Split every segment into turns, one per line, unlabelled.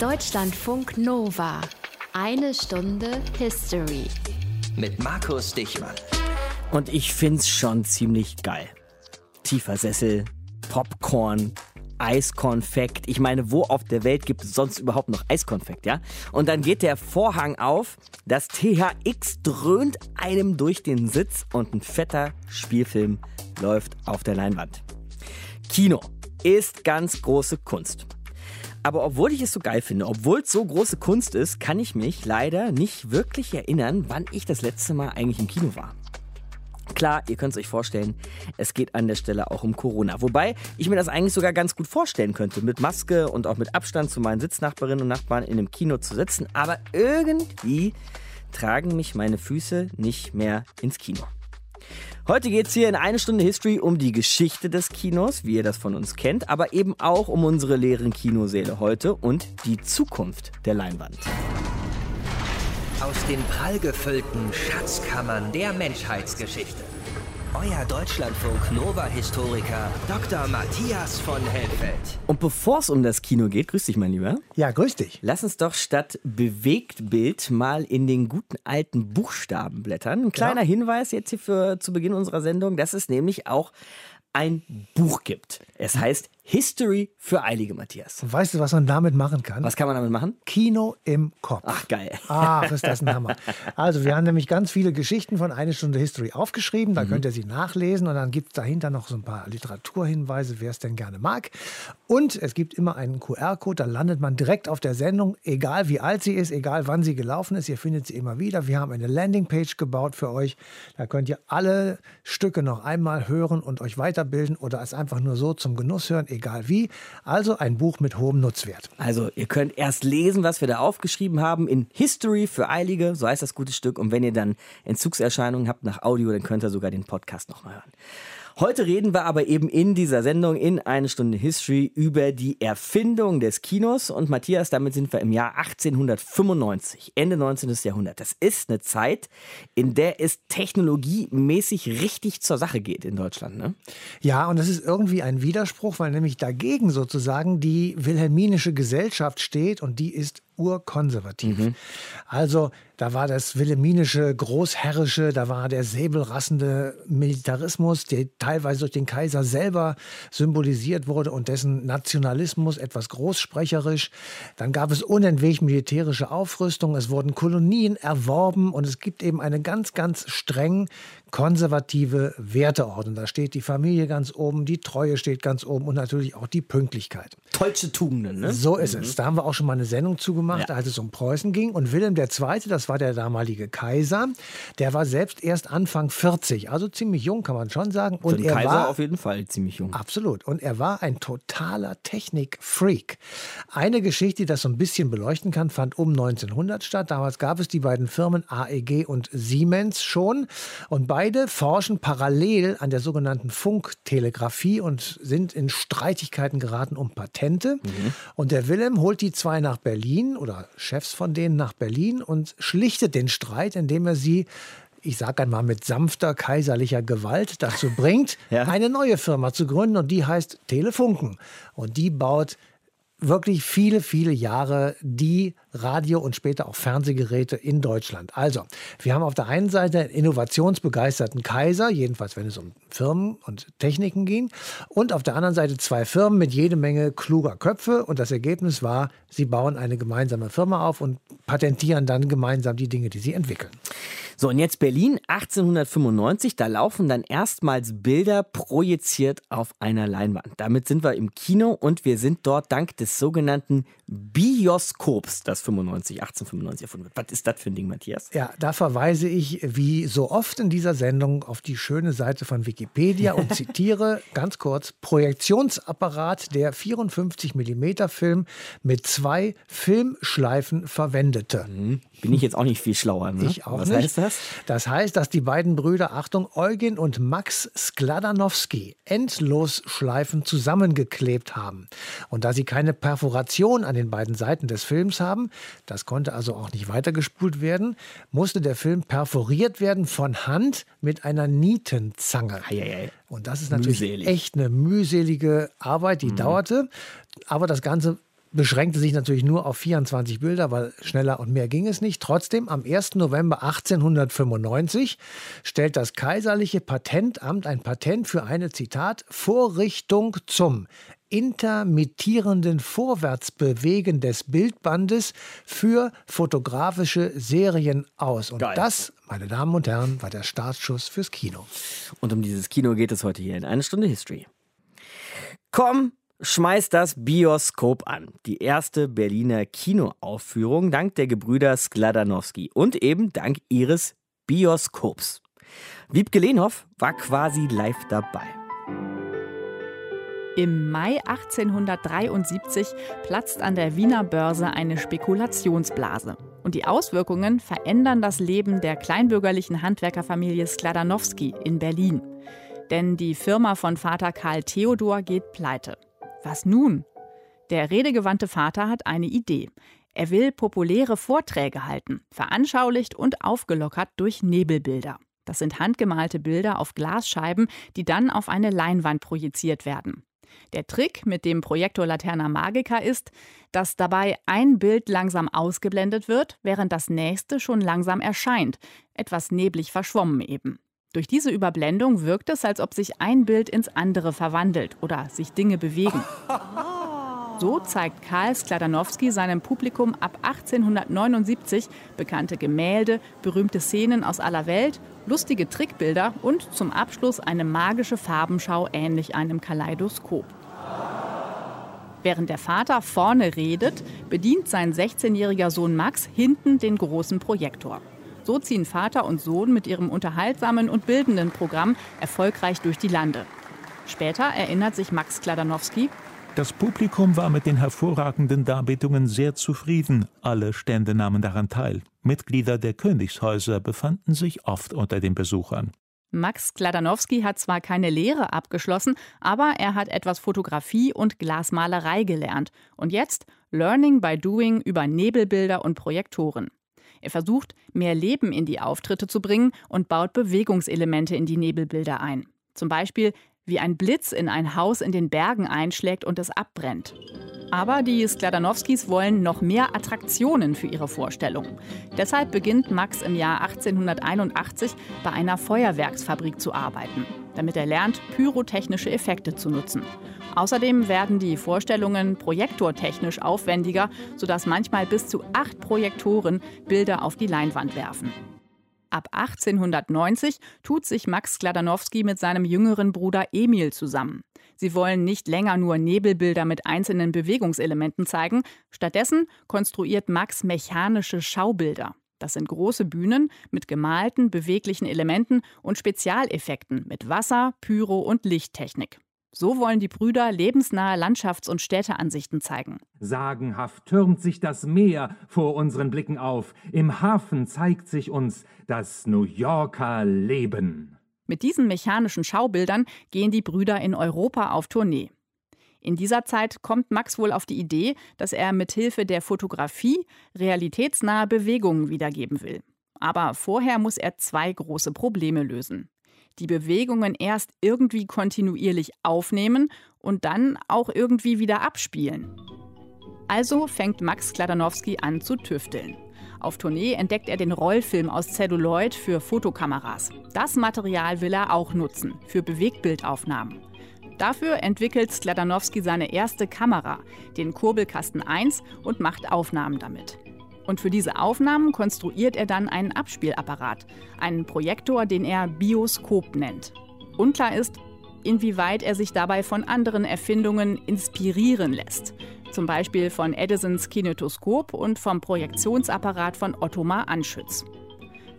Deutschlandfunk Nova. Eine Stunde History.
Mit Markus Dichmann.
Und ich find's schon ziemlich geil. Tiefer Sessel, Popcorn, Eiskonfekt. Ich meine, wo auf der Welt gibt es sonst überhaupt noch Eiskonfekt, ja? Und dann geht der Vorhang auf, das THX dröhnt einem durch den Sitz und ein fetter Spielfilm läuft auf der Leinwand. Kino ist ganz große Kunst. Aber obwohl ich es so geil finde, obwohl es so große Kunst ist, kann ich mich leider nicht wirklich erinnern, wann ich das letzte Mal eigentlich im Kino war. Klar, ihr könnt es euch vorstellen, es geht an der Stelle auch um Corona. Wobei ich mir das eigentlich sogar ganz gut vorstellen könnte, mit Maske und auch mit Abstand zu meinen Sitznachbarinnen und Nachbarn in einem Kino zu sitzen. Aber irgendwie tragen mich meine Füße nicht mehr ins Kino. Heute geht es hier in eine Stunde History um die Geschichte des Kinos, wie ihr das von uns kennt, aber eben auch um unsere leeren Kinosäle heute und die Zukunft der Leinwand.
Aus den prallgefüllten Schatzkammern der Menschheitsgeschichte. Euer Deutschlandfunk Nova-Historiker Dr. Matthias von Helfeld.
Und bevor es um das Kino geht, grüß dich, mein Lieber.
Ja, grüß dich.
Lass uns doch statt Bewegtbild mal in den guten alten Buchstaben blättern. Ein kleiner ja. Hinweis jetzt hier für, zu Beginn unserer Sendung, dass es nämlich auch ein Buch gibt. Es heißt History für Eilige, Matthias.
Und weißt du, was man damit machen kann?
Was kann man damit machen?
Kino im Kopf.
Ach, geil.
Ach, ist das ein Hammer. Also, wir haben nämlich ganz viele Geschichten von Eine Stunde History aufgeschrieben. Da mhm. könnt ihr sie nachlesen. Und dann gibt es dahinter noch so ein paar Literaturhinweise, wer es denn gerne mag. Und es gibt immer einen QR-Code. Da landet man direkt auf der Sendung, egal wie alt sie ist, egal wann sie gelaufen ist. Ihr findet sie immer wieder. Wir haben eine Landingpage gebaut für euch. Da könnt ihr alle Stücke noch einmal hören und euch weiterbilden oder es einfach nur so zum Genuss hören egal wie. Also ein Buch mit hohem Nutzwert.
Also ihr könnt erst lesen, was wir da aufgeschrieben haben in History für Eilige, so heißt das gute Stück. Und wenn ihr dann Entzugserscheinungen habt nach Audio, dann könnt ihr sogar den Podcast nochmal hören. Heute reden wir aber eben in dieser Sendung in eine Stunde History über die Erfindung des Kinos. Und Matthias, damit sind wir im Jahr 1895, Ende 19. Jahrhundert. Das ist eine Zeit, in der es technologiemäßig richtig zur Sache geht in Deutschland. Ne?
Ja, und das ist irgendwie ein Widerspruch, weil nämlich dagegen sozusagen die wilhelminische Gesellschaft steht und die ist urkonservativ. Mhm. Also da war das wilhelminische, großherrische, da war der säbelrassende Militarismus, der teilweise durch den Kaiser selber symbolisiert wurde und dessen Nationalismus etwas großsprecherisch. Dann gab es unentwegt militärische Aufrüstung, es wurden Kolonien erworben und es gibt eben eine ganz, ganz streng konservative Werteordnung. Da steht die Familie ganz oben, die Treue steht ganz oben und natürlich auch die Pünktlichkeit.
Tollste Tugenden, ne?
So ist mhm. es. Da haben wir auch schon mal eine Sendung zugemacht, ja. als es um Preußen ging. Und Wilhelm II., das war der damalige Kaiser, der war selbst erst Anfang 40, also ziemlich jung, kann man schon sagen.
Und Für den er Kaiser war auf jeden Fall ziemlich jung.
Absolut. Und er war ein totaler Technikfreak. Eine Geschichte, die das so ein bisschen beleuchten kann, fand um 1900 statt. Damals gab es die beiden Firmen AEG und Siemens schon. Und beide forschen parallel an der sogenannten Funktelegrafie und sind in Streitigkeiten geraten um Patente. Mhm. Und der Wilhelm holt die zwei nach Berlin oder Chefs von denen nach Berlin und schlichtet den Streit, indem er sie ich sage einmal mit sanfter kaiserlicher Gewalt dazu bringt, ja. eine neue Firma zu gründen und die heißt Telefunken. Und die baut wirklich viele, viele Jahre die Radio- und später auch Fernsehgeräte in Deutschland. Also, wir haben auf der einen Seite einen innovationsbegeisterten Kaiser, jedenfalls wenn es um Firmen und Techniken ging, und auf der anderen Seite zwei Firmen mit jede Menge kluger Köpfe. Und das Ergebnis war, sie bauen eine gemeinsame Firma auf und patentieren dann gemeinsam die Dinge, die sie entwickeln.
So, und jetzt Berlin 1895, da laufen dann erstmals Bilder projiziert auf einer Leinwand. Damit sind wir im Kino und wir sind dort dank des sogenannten Bioskops, das 95, 1895 erfunden wird. Was ist das für ein Ding, Matthias?
Ja, da verweise ich wie so oft in dieser Sendung auf die schöne Seite von Wikipedia und zitiere ganz kurz Projektionsapparat, der 54 mm Film mit zwei Filmschleifen verwendete.
Mhm. Bin ich jetzt auch nicht viel schlauer. Ne?
Ich auch Was nicht. heißt das? Das heißt, dass die beiden Brüder, Achtung, Eugen und Max Skladanowski, Endlosschleifen zusammengeklebt haben. Und da sie keine Perforation an den beiden Seiten des Films haben, das konnte also auch nicht weitergespult werden, musste der Film perforiert werden von Hand mit einer Nietenzange.
Eieiei.
Und das ist natürlich Mühselig. echt eine mühselige Arbeit, die mhm. dauerte. Aber das Ganze beschränkte sich natürlich nur auf 24 Bilder, weil schneller und mehr ging es nicht. Trotzdem, am 1. November 1895 stellt das Kaiserliche Patentamt ein Patent für eine, Zitat, Vorrichtung zum intermittierenden Vorwärtsbewegen des Bildbandes für fotografische Serien aus. Und Geil. das, meine Damen und Herren, war der Startschuss fürs Kino.
Und um dieses Kino geht es heute hier in eine Stunde History. Komm, schmeiß das Bioskop an. Die erste Berliner Kinoaufführung dank der Gebrüder Skladanowski und eben dank ihres Bioskops. Wiebke Lehnhoff war quasi live dabei.
Im Mai 1873 platzt an der Wiener Börse eine Spekulationsblase. Und die Auswirkungen verändern das Leben der kleinbürgerlichen Handwerkerfamilie Skladanowski in Berlin. Denn die Firma von Vater Karl Theodor geht pleite. Was nun? Der redegewandte Vater hat eine Idee. Er will populäre Vorträge halten, veranschaulicht und aufgelockert durch Nebelbilder. Das sind handgemalte Bilder auf Glasscheiben, die dann auf eine Leinwand projiziert werden. Der Trick mit dem Projektor Laterna Magica ist, dass dabei ein Bild langsam ausgeblendet wird, während das nächste schon langsam erscheint, etwas neblig verschwommen eben. Durch diese Überblendung wirkt es, als ob sich ein Bild ins andere verwandelt oder sich Dinge bewegen. So zeigt Karl Skladanowski seinem Publikum ab 1879 bekannte Gemälde, berühmte Szenen aus aller Welt, lustige Trickbilder und zum Abschluss eine magische Farbenschau ähnlich einem Kaleidoskop. Während der Vater vorne redet, bedient sein 16-jähriger Sohn Max hinten den großen Projektor. So ziehen Vater und Sohn mit ihrem unterhaltsamen und bildenden Programm erfolgreich durch die Lande. Später erinnert sich Max Kladanowski,
das Publikum war mit den hervorragenden Darbietungen sehr zufrieden. Alle Stände nahmen daran teil. Mitglieder der Königshäuser befanden sich oft unter den Besuchern.
Max Kladanowski hat zwar keine Lehre abgeschlossen, aber er hat etwas Fotografie und Glasmalerei gelernt. Und jetzt Learning by Doing über Nebelbilder und Projektoren. Er versucht, mehr Leben in die Auftritte zu bringen und baut Bewegungselemente in die Nebelbilder ein. Zum Beispiel wie ein Blitz in ein Haus in den Bergen einschlägt und es abbrennt. Aber die Skladanowskis wollen noch mehr Attraktionen für ihre Vorstellung. Deshalb beginnt Max im Jahr 1881 bei einer Feuerwerksfabrik zu arbeiten, damit er lernt, pyrotechnische Effekte zu nutzen. Außerdem werden die Vorstellungen projektortechnisch aufwendiger, sodass manchmal bis zu acht Projektoren Bilder auf die Leinwand werfen. Ab 1890 tut sich Max Kladanowski mit seinem jüngeren Bruder Emil zusammen. Sie wollen nicht länger nur Nebelbilder mit einzelnen Bewegungselementen zeigen, stattdessen konstruiert Max mechanische Schaubilder. Das sind große Bühnen mit gemalten, beweglichen Elementen und Spezialeffekten mit Wasser, Pyro und Lichttechnik. So wollen die Brüder lebensnahe Landschafts- und Städteansichten zeigen.
Sagenhaft türmt sich das Meer vor unseren Blicken auf. Im Hafen zeigt sich uns das New Yorker Leben.
Mit diesen mechanischen Schaubildern gehen die Brüder in Europa auf Tournee. In dieser Zeit kommt Max wohl auf die Idee, dass er mit Hilfe der Fotografie realitätsnahe Bewegungen wiedergeben will. Aber vorher muss er zwei große Probleme lösen die Bewegungen erst irgendwie kontinuierlich aufnehmen und dann auch irgendwie wieder abspielen. Also fängt Max Kladanowski an zu tüfteln. Auf Tournee entdeckt er den Rollfilm aus Celluloid für Fotokameras. Das Material will er auch nutzen, für Bewegtbildaufnahmen. Dafür entwickelt Skladanowski seine erste Kamera, den Kurbelkasten 1, und macht Aufnahmen damit. Und für diese Aufnahmen konstruiert er dann einen Abspielapparat, einen Projektor, den er Bioskop nennt. Unklar ist, inwieweit er sich dabei von anderen Erfindungen inspirieren lässt. Zum Beispiel von Edisons Kinetoskop und vom Projektionsapparat von Ottomar Anschütz.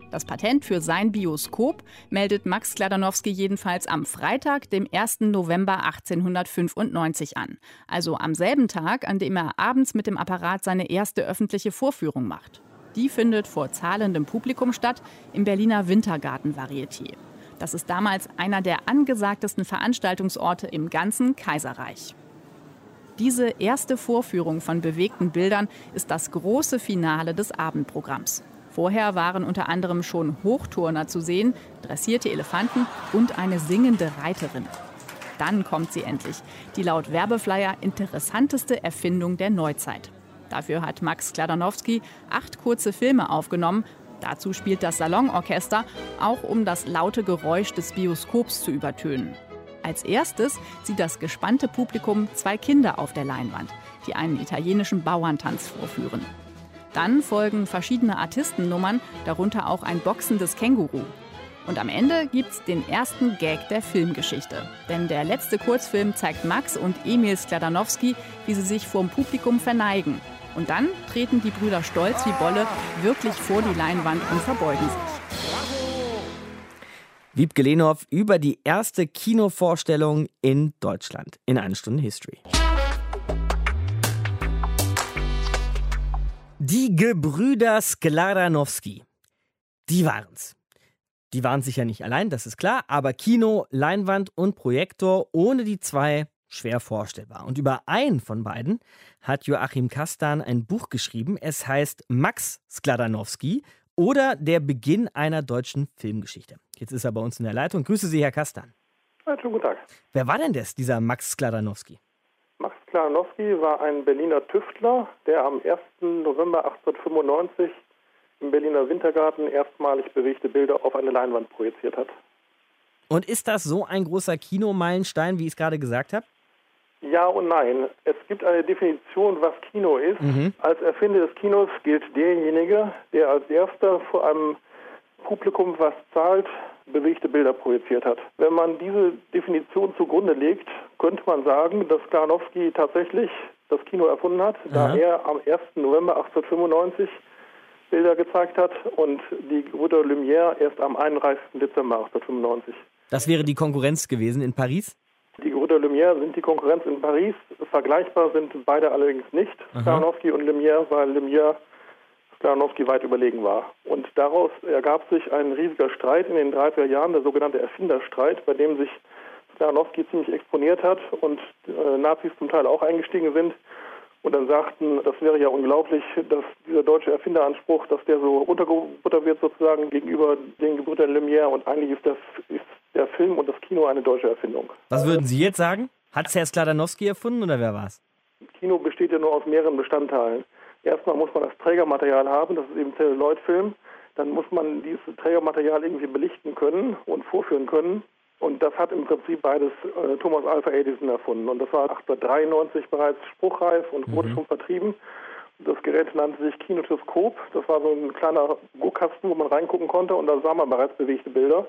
Das Patent für sein Bioskop meldet Max Kladanowski jedenfalls am Freitag, dem 1. November 1895 an. Also am selben Tag, an dem er abends mit dem Apparat seine erste öffentliche Vorführung macht. Die findet vor zahlendem Publikum statt im Berliner Wintergarten Varieté. Das ist damals einer der angesagtesten Veranstaltungsorte im ganzen Kaiserreich. Diese erste Vorführung von bewegten Bildern ist das große Finale des Abendprogramms. Vorher waren unter anderem schon Hochturner zu sehen, dressierte Elefanten und eine singende Reiterin. Dann kommt sie endlich. Die laut Werbeflyer interessanteste Erfindung der Neuzeit. Dafür hat Max Kladanowski acht kurze Filme aufgenommen. Dazu spielt das Salonorchester, auch um das laute Geräusch des Bioskops zu übertönen. Als erstes sieht das gespannte Publikum zwei Kinder auf der Leinwand, die einen italienischen Bauerntanz vorführen. Dann folgen verschiedene Artistennummern, darunter auch ein boxendes Känguru. Und am Ende gibt's den ersten Gag der Filmgeschichte. Denn der letzte Kurzfilm zeigt Max und Emil Skladanowski, wie sie sich vorm Publikum verneigen. Und dann treten die Brüder stolz wie Bolle wirklich vor die Leinwand und verbeugen sich.
Wiebke Lehnhoff über die erste Kinovorstellung in Deutschland in einer Stunde History. Die Gebrüder Skladanowski, die waren's. Die waren sicher nicht allein, das ist klar, aber Kino, Leinwand und Projektor ohne die zwei schwer vorstellbar. Und über einen von beiden hat Joachim Kastan ein Buch geschrieben. Es heißt Max Skladanowski oder der Beginn einer deutschen Filmgeschichte. Jetzt ist er bei uns in der Leitung. Grüße Sie, Herr Kastan.
Ja, schönen guten Tag.
Wer war denn das, dieser Max Skladanowski?
Max Skladanowski war ein Berliner Tüftler, der am 1. November 1895 im Berliner Wintergarten erstmalig bewegte Bilder auf eine Leinwand projiziert hat.
Und ist das so ein großer Kinomeilenstein, wie ich es gerade gesagt habe?
Ja und nein. Es gibt eine Definition, was Kino ist.
Mhm.
Als Erfinder des Kinos gilt derjenige, der als erster vor einem Publikum, was zahlt, bewegte Bilder projiziert hat. Wenn man diese Definition zugrunde legt, könnte man sagen, dass Klarnowski tatsächlich das Kino erfunden hat, da
Aha.
er am 1. November 1895 Bilder gezeigt hat und die Brüder Lumière erst am 31. Dezember 1895.
Das wäre die Konkurrenz gewesen in Paris?
Die Brüder Lumière sind die Konkurrenz in Paris. Vergleichbar sind beide allerdings nicht, Skladanowski und Lumière, weil Lumière Skladanowski weit überlegen war. Und daraus ergab sich ein riesiger Streit in den 30er Jahren, der sogenannte Erfinderstreit, bei dem sich Skladanowski ziemlich exponiert hat und äh, Nazis zum Teil auch eingestiegen sind und dann sagten, das wäre ja unglaublich, dass dieser deutsche Erfinderanspruch, dass der so untergebuttert wird sozusagen gegenüber den Gebrüdern Lumière und eigentlich ist, das, ist der Film und das Kino eine deutsche Erfindung.
Was würden Sie jetzt sagen? Hat es Herr Skladanowski erfunden oder wer war es?
Kino besteht ja nur aus mehreren Bestandteilen. Erstmal muss man das Trägermaterial haben, das ist eben Celluloid-Film. Dann muss man dieses Trägermaterial irgendwie belichten können und vorführen können. Und das hat im Prinzip beides äh, Thomas Alpha Edison erfunden. Und das war 1893 bereits spruchreif und wurde schon vertrieben. Das Gerät nannte sich Kinotoskop. Das war so ein kleiner Guckkasten, wo man reingucken konnte und da sah man bereits bewegte Bilder.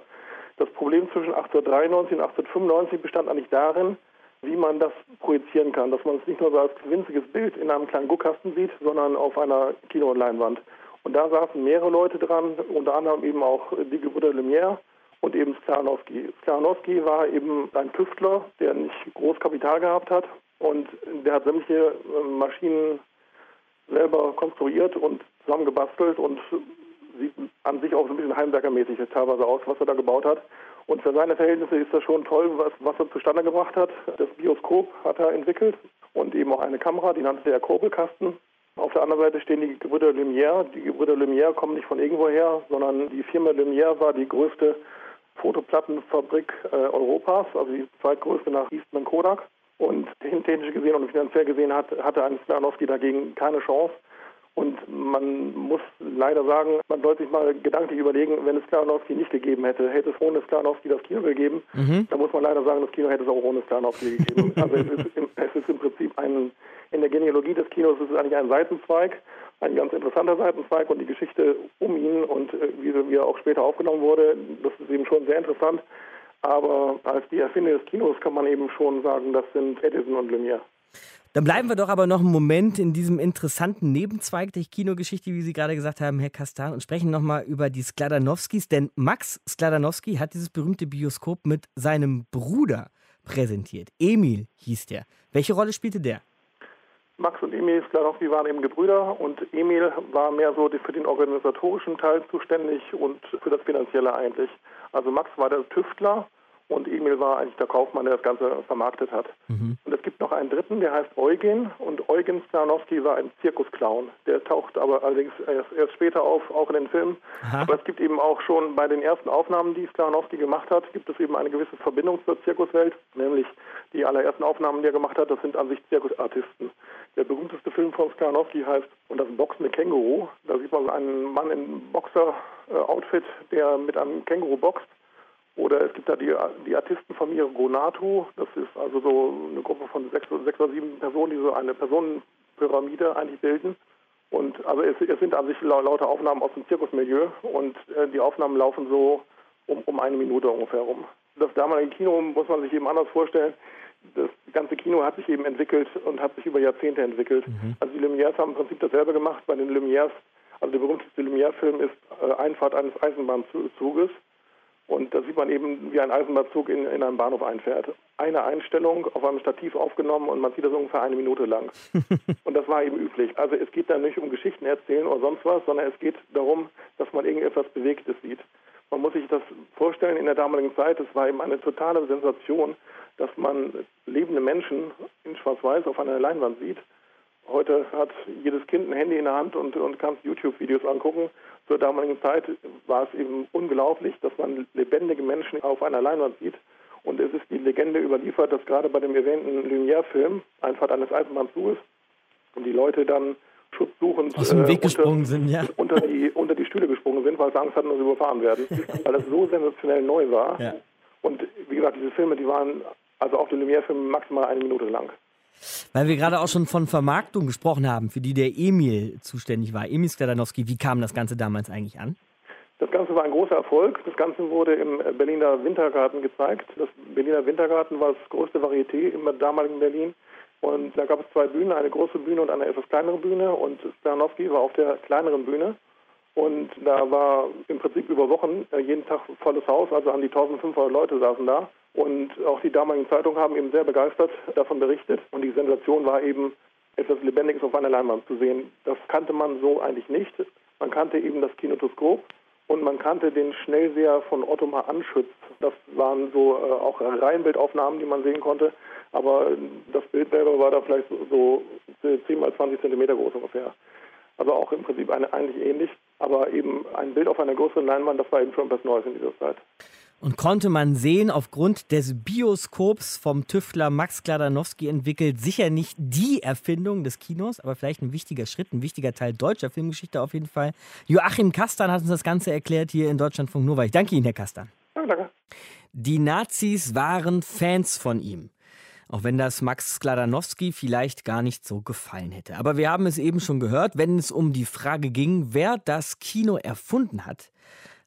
Das Problem zwischen 1893 und 1895 bestand eigentlich darin, wie man das projizieren kann, dass man es nicht nur so als winziges Bild in einem kleinen Guckkasten sieht, sondern auf einer Kinoleinwand. Und da saßen mehrere Leute dran, unter anderem eben auch die Gebrüder Lumière und eben Sklanowski. Sklanowski war eben ein Tüftler, der nicht groß Kapital gehabt hat und der hat sämtliche äh, Maschinen selber konstruiert und zusammengebastelt und sieht an sich auch so ein bisschen heimwerkermäßig teilweise aus, was er da gebaut hat. Und für seine Verhältnisse ist das schon toll, was, was er zustande gebracht hat. Das Bioskop hat er entwickelt und eben auch eine Kamera, die nannte er Kurbelkasten. Auf der anderen Seite stehen die Gebrüder Lumière. Die Gebrüder Lumière kommen nicht von irgendwoher, sondern die Firma Lumière war die größte Fotoplattenfabrik äh, Europas, also die zweitgrößte nach Eastman Kodak. Und technisch gesehen und finanziell gesehen hat, hatte ein Skladanowski dagegen keine Chance. Und man muss leider sagen, man sollte sich mal gedanklich überlegen, wenn es Skladanowski nicht gegeben hätte, hätte es ohne Skladanowski das Kino gegeben, dann muss man leider sagen, das Kino hätte es auch ohne Skladanowski gegeben. also es ist, im, es ist im Prinzip ein, in der Genealogie des Kinos ist es eigentlich ein Seitenzweig, ein ganz interessanter Seitenzweig und die Geschichte um ihn und äh, wie, wie er auch später aufgenommen wurde, das ist eben schon sehr interessant. Aber als die Erfinder des Kinos kann man eben schon sagen, das sind Edison und Lumière.
Dann bleiben wir doch aber noch einen Moment in diesem interessanten Nebenzweig der Kinogeschichte, wie Sie gerade gesagt haben, Herr Kastan, und sprechen nochmal über die Skladanowskis. Denn Max Skladanowski hat dieses berühmte Bioskop mit seinem Bruder präsentiert. Emil hieß der. Welche Rolle spielte der?
Max und Emil Skladowski waren eben Gebrüder und Emil war mehr so für den organisatorischen Teil zuständig und für das Finanzielle eigentlich. Also Max war der Tüftler und Emil war eigentlich der Kaufmann, der das Ganze vermarktet hat. Mhm. Und es gibt noch einen dritten, der heißt Eugen und Eugen Stanowski war ein Zirkusclown. Der taucht aber allerdings erst, erst später auf, auch in den Filmen. Aha. Aber es gibt eben auch schon bei den ersten Aufnahmen, die Stanowski gemacht hat, gibt es eben eine gewisse Verbindung zur Zirkuswelt, nämlich die allerersten Aufnahmen, die er gemacht hat, das sind an sich Zirkusartisten. Der berühmteste Film von Stanowski heißt Und das boxende Känguru. Da sieht man einen Mann in Boxer-Outfit, der mit einem Känguru boxt. Oder es gibt da die, die Artistenfamilie Gonatu. Das ist also so eine Gruppe von sechs, sechs oder sieben Personen, die so eine Personenpyramide eigentlich bilden. Und also es, es sind an sich lauter Aufnahmen aus dem Zirkusmilieu und äh, die Aufnahmen laufen so um, um eine Minute ungefähr rum. Das damalige Kino muss man sich eben anders vorstellen. Das ganze Kino hat sich eben entwickelt und hat sich über Jahrzehnte entwickelt. Mhm. Also die Lumières haben im Prinzip dasselbe gemacht. Bei den Lumières, also der berühmteste Lumière-Film ist äh, Einfahrt eines Eisenbahnzuges. Und da sieht man eben, wie ein Eisenbahnzug in, in einen Bahnhof einfährt. Eine Einstellung auf einem Stativ aufgenommen und man sieht das ungefähr eine Minute lang. und das war eben üblich. Also es geht da nicht um Geschichten erzählen oder sonst was, sondern es geht darum, dass man irgendetwas Bewegtes sieht. Man muss sich das vorstellen, in der damaligen Zeit, es war eben eine totale Sensation, dass man lebende Menschen in Schwarz-Weiß auf einer Leinwand sieht. Heute hat jedes Kind ein Handy in der Hand und, und kann YouTube-Videos angucken zur damaligen Zeit war es eben unglaublich, dass man lebendige Menschen auf einer Leinwand sieht. Und es ist die Legende überliefert, dass gerade bei dem erwähnten Lumière-Film Einfahrt eines Eisenbahnzuges und die Leute dann schutzsuchend
aus dem Weg äh, gesprungen sind, ja.
unter, die, unter die Stühle gesprungen sind, weil sie Angst hatten, dass sie überfahren werden, weil es so sensationell neu war. Ja. Und wie gesagt, diese Filme, die waren, also auch die Lumière-Filme, maximal eine Minute lang.
Weil wir gerade auch schon von Vermarktung gesprochen haben, für die der Emil zuständig war. Emil Skladanowski, wie kam das Ganze damals eigentlich an?
Das Ganze war ein großer Erfolg. Das Ganze wurde im Berliner Wintergarten gezeigt. Das Berliner Wintergarten war das größte Varieté im damaligen Berlin. Und da gab es zwei Bühnen, eine große Bühne und eine etwas kleinere Bühne. Und Skladanowski war auf der kleineren Bühne. Und da war im Prinzip über Wochen äh, jeden Tag volles Haus, also an die 1500 Leute saßen da. Und auch die damaligen Zeitungen haben eben sehr begeistert davon berichtet. Und die Sensation war eben, etwas Lebendiges auf einer Leinwand zu sehen. Das kannte man so eigentlich nicht. Man kannte eben das Kinetoskop und man kannte den Schnellseher von Ottomar Anschütz. Das waren so äh, auch Reihenbildaufnahmen, die man sehen konnte. Aber das Bild selber war da vielleicht so, so 10 mal 20 Zentimeter groß ungefähr. Also auch im Prinzip eine, eigentlich ähnlich. Aber eben ein Bild auf einer größeren Leinwand, das war eben schon was Neues in dieser Zeit
und konnte man sehen, aufgrund des Bioskops vom Tüftler Max Kladanowski entwickelt, sicher nicht die Erfindung des Kinos, aber vielleicht ein wichtiger Schritt, ein wichtiger Teil deutscher Filmgeschichte auf jeden Fall. Joachim Kastan hat uns das Ganze erklärt hier in Deutschlandfunk Nova. Ich danke Ihnen, Herr Kastan.
Ja, danke.
Die Nazis waren Fans von ihm. Auch wenn das Max Skladanowski vielleicht gar nicht so gefallen hätte. Aber wir haben es eben schon gehört, wenn es um die Frage ging, wer das Kino erfunden hat,